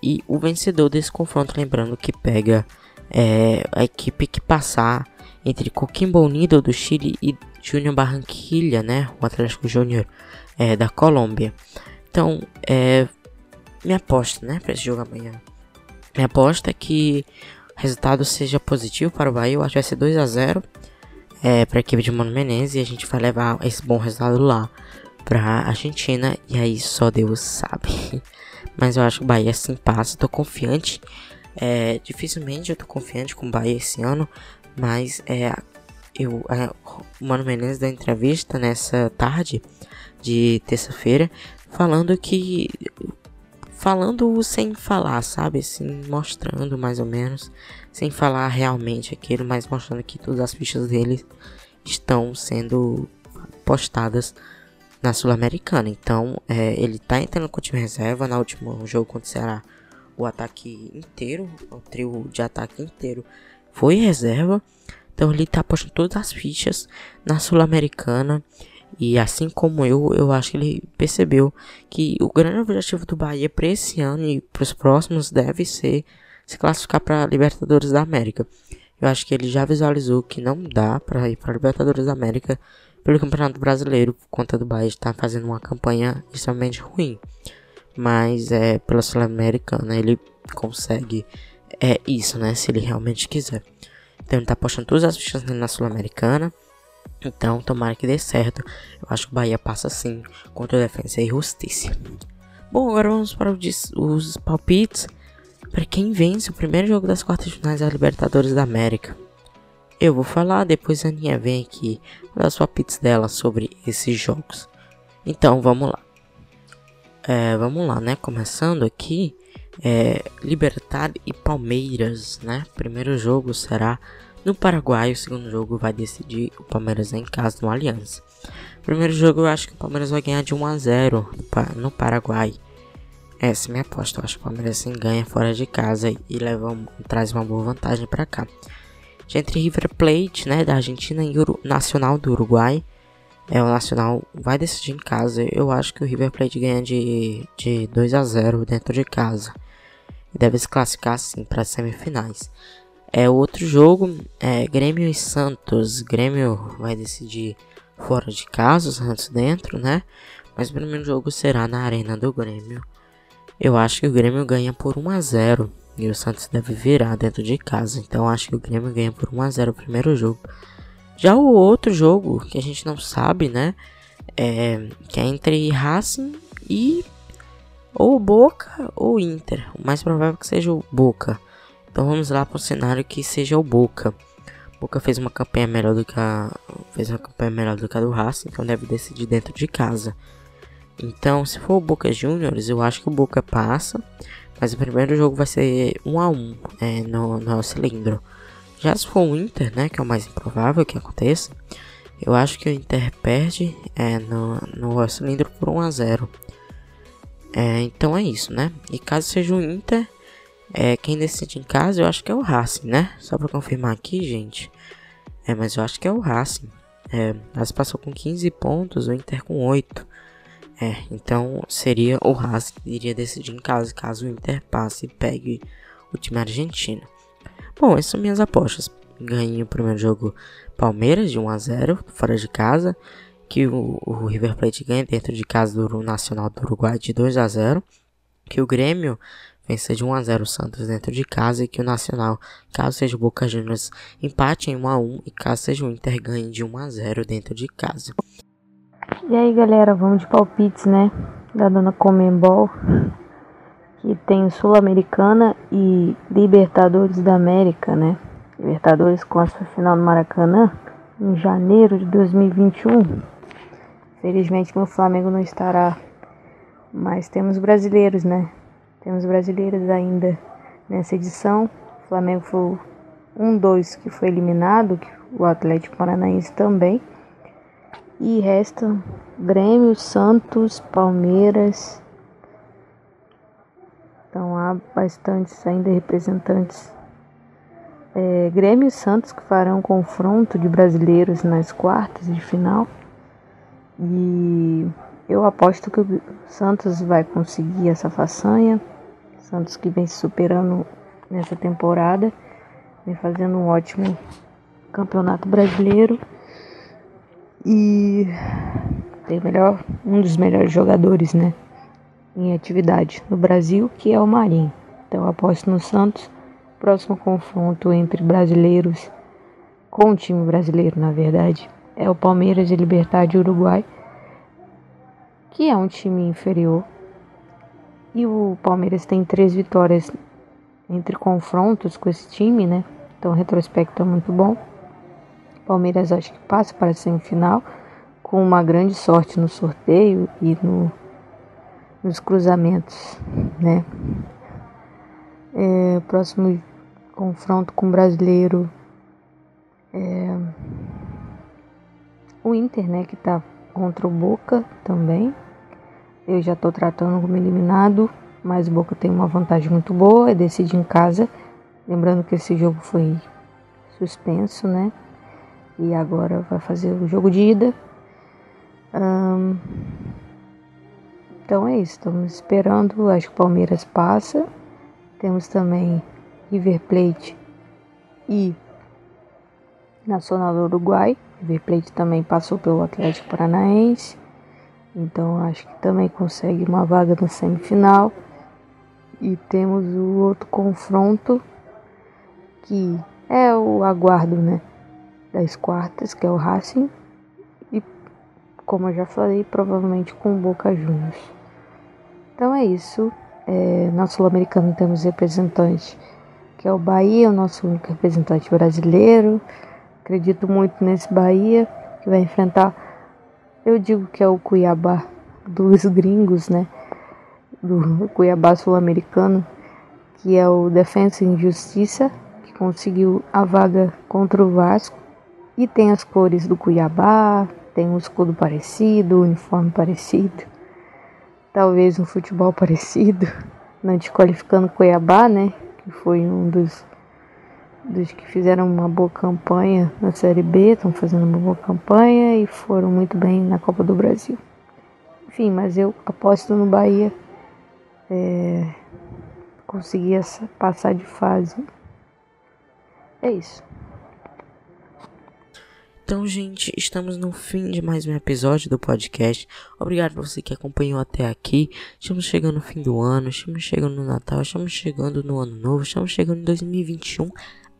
Speaker 1: E o vencedor desse confronto, lembrando que pega é, a equipe que passar entre Coquimbo Unido do Chile e Júnior Barranquilla, né, o Atlético Júnior é, da Colômbia. Então, é, minha aposta, né, para esse jogo amanhã. Minha aposta é que o resultado seja positivo para o Bahia. Eu acho que vai ser 2 a 0 é, para a equipe de Mano Menezes e a gente vai levar esse bom resultado lá pra Argentina e aí só Deus sabe. [LAUGHS] Mas eu acho que o Bahia sim passa, tô confiante. É, dificilmente eu tô confiante com o Bahia esse ano, mas é, eu, é, o Mano Menezes da entrevista nessa tarde de terça-feira falando que falando sem falar, sabe? Assim, mostrando mais ou menos, sem falar realmente aquilo, mas mostrando que todas as fichas dele estão sendo postadas na Sul-Americana. Então, é, ele tá entrando com o time reserva. Na último jogo contra o Ceará, o ataque inteiro, o trio de ataque inteiro foi reserva. Então, ele tá postando todas as fichas na Sul-Americana. E assim como eu, eu acho que ele percebeu que o grande objetivo do Bahia para esse ano e para os próximos deve ser se classificar para Libertadores da América. Eu acho que ele já visualizou que não dá para ir para Libertadores da América pelo Campeonato Brasileiro, por conta do Bahia estar fazendo uma campanha extremamente ruim. Mas é pela Sul-Americana ele consegue é isso, né? Se ele realmente quiser. Então ele tá postando todas as fichas na Sul-Americana. Então, tomara que dê certo. Eu acho que o Bahia passa sim contra a defesa e justiça. Bom, agora vamos para os palpites. Para quem vence o primeiro jogo das quartas finais da Libertadores da América. Eu vou falar, depois a Aninha vem aqui dar sua pizza dela sobre esses jogos. Então vamos lá. É, vamos lá, né? Começando aqui, é, Libertad e Palmeiras, né? Primeiro jogo será no Paraguai, o segundo jogo vai decidir o Palmeiras em casa no Aliança. Primeiro jogo eu acho que o Palmeiras vai ganhar de 1 a 0 no Paraguai. Essa é minha aposta. Eu acho que o Palmeiras sim ganha fora de casa e leva, traz uma boa vantagem para cá entre River Plate, né, da Argentina e o Nacional do Uruguai. É, o Nacional vai decidir em casa. Eu acho que o River Plate ganha de, de 2 a 0 dentro de casa. E deve se classificar sim para as semifinais. É outro jogo, é Grêmio e Santos. Grêmio vai decidir fora de casa, Santos dentro, né? Mas o primeiro jogo será na arena do Grêmio. Eu acho que o Grêmio ganha por 1 a 0 e o Santos deve virar dentro de casa. Então acho que o Grêmio ganha por 1 a 0 o primeiro jogo. Já o outro jogo que a gente não sabe, né? É, que é entre Racing e ou Boca ou Inter. O mais provável é que seja o Boca. Então vamos lá para o cenário que seja o Boca. Boca fez uma campanha melhor do que a fez uma campanha melhor do que a do Racing, então deve decidir dentro de casa. Então, se for o Boca Juniors, eu acho que o Boca passa. Mas o primeiro jogo vai ser 1 a 1 é, no, no cilindro. Já se for o Inter, né, que é o mais improvável que aconteça, eu acho que o Inter perde é, no, no cilindro por 1 a 0 é, Então é isso, né? E caso seja o Inter, é, quem decide em casa eu acho que é o Racing, né? Só pra confirmar aqui, gente. É, mas eu acho que é o Racing. É, Racing passou com 15 pontos, o Inter com 8. É, então seria o Haas que iria decidir em casa caso o Inter passe e pegue o time argentino. Bom, essas são minhas apostas. Ganhei o primeiro jogo Palmeiras de 1 a 0 fora de casa que o, o River Plate ganha dentro de casa do Nacional do Uruguai de 2 a 0 que o Grêmio vença de 1 a 0 o Santos dentro de casa e que o Nacional, caso seja o Boca Juniors, empate em 1 a 1 e caso seja o Inter ganhe de 1 a 0 dentro de casa.
Speaker 2: E aí, galera, vamos de palpites, né? Da dona Comembol, que tem Sul-Americana e Libertadores da América, né? Libertadores com a sua final no Maracanã em janeiro de 2021. Felizmente meu Flamengo não estará, mas temos brasileiros, né? Temos brasileiros ainda nessa edição. O Flamengo foi um dois que foi eliminado, o Atlético Paranaense também. E restam Grêmio, Santos, Palmeiras. Então há bastantes ainda representantes. É, Grêmio e Santos que farão confronto de brasileiros nas quartas de final. E eu aposto que o Santos vai conseguir essa façanha. Santos que vem se superando nessa temporada, vem fazendo um ótimo campeonato brasileiro e tem melhor, um dos melhores jogadores, né, em atividade no Brasil, que é o Marinho. Então aposto no Santos. Próximo confronto entre brasileiros com o time brasileiro, na verdade, é o Palmeiras e Libertad de Uruguai, que é um time inferior e o Palmeiras tem três vitórias entre confrontos com esse time, né? Então o retrospecto é muito bom. Palmeiras acho que passa para a semifinal com uma grande sorte no sorteio e no, nos cruzamentos, né? É, próximo confronto com o brasileiro é, o Inter, né? Que tá contra o Boca também. Eu já estou tratando como eliminado, mas o Boca tem uma vantagem muito boa, é decidir em casa. Lembrando que esse jogo foi suspenso, né? E agora vai fazer o jogo de ida. Um, então é isso, estamos esperando. Acho que o Palmeiras passa. Temos também River Plate e Nacional do Uruguai. River Plate também passou pelo Atlético Paranaense. Então acho que também consegue uma vaga na semifinal. E temos o outro confronto que é o aguardo, né, das quartas, que é o Racing. E como eu já falei, provavelmente com o Boca Juniors. Então é isso. É, na Sul-Americana temos representante que é o Bahia, o nosso único representante brasileiro. Acredito muito nesse Bahia, que vai enfrentar eu digo que é o Cuiabá dos [LAUGHS] gringos, né? Do Cuiabá sul-americano, que é o Defensa e Justiça, que conseguiu a vaga contra o Vasco. E tem as cores do Cuiabá, tem um escudo parecido, um uniforme parecido, talvez um futebol [LAUGHS] parecido. Não desqualificando Cuiabá, né? Que foi um dos dos que fizeram uma boa campanha na Série B, estão fazendo uma boa campanha e foram muito bem na Copa do Brasil. Enfim, mas eu aposto no Bahia é, conseguir essa, passar de fase. É isso.
Speaker 1: Então, gente, estamos no fim de mais um episódio do podcast. Obrigado por você que acompanhou até aqui. Estamos chegando no fim do ano, estamos chegando no Natal, estamos chegando no Ano Novo, estamos chegando em 2021.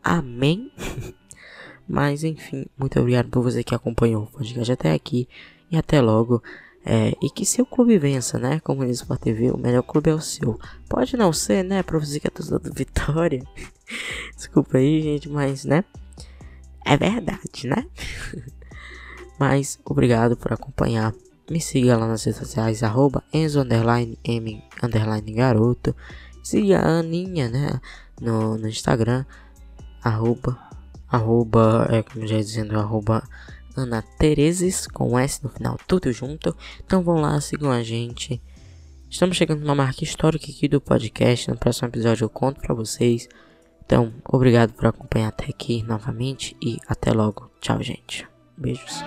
Speaker 1: Amém? [LAUGHS] Mas enfim, muito obrigado por você que acompanhou o podcast até aqui. E até logo. É, e que seu clube vença, né? Como diz o TV, o melhor clube é o seu. Pode não ser, né? Pra você que é torcedor do Vitória. [LAUGHS] Desculpa aí, gente, mas, né? É verdade, né? [LAUGHS] mas, obrigado por acompanhar. Me siga lá nas redes sociais, arroba Enzo underline M underline garoto. Siga a Aninha, né? No, no Instagram arroba, arroba, é como já dizendo, arroba Ana Tereses, com S no final, tudo junto. Então vão lá, sigam a gente. Estamos chegando numa marca histórica aqui do podcast. No próximo episódio eu conto pra vocês. Então, obrigado por acompanhar até aqui novamente e até logo. Tchau, gente. Beijos.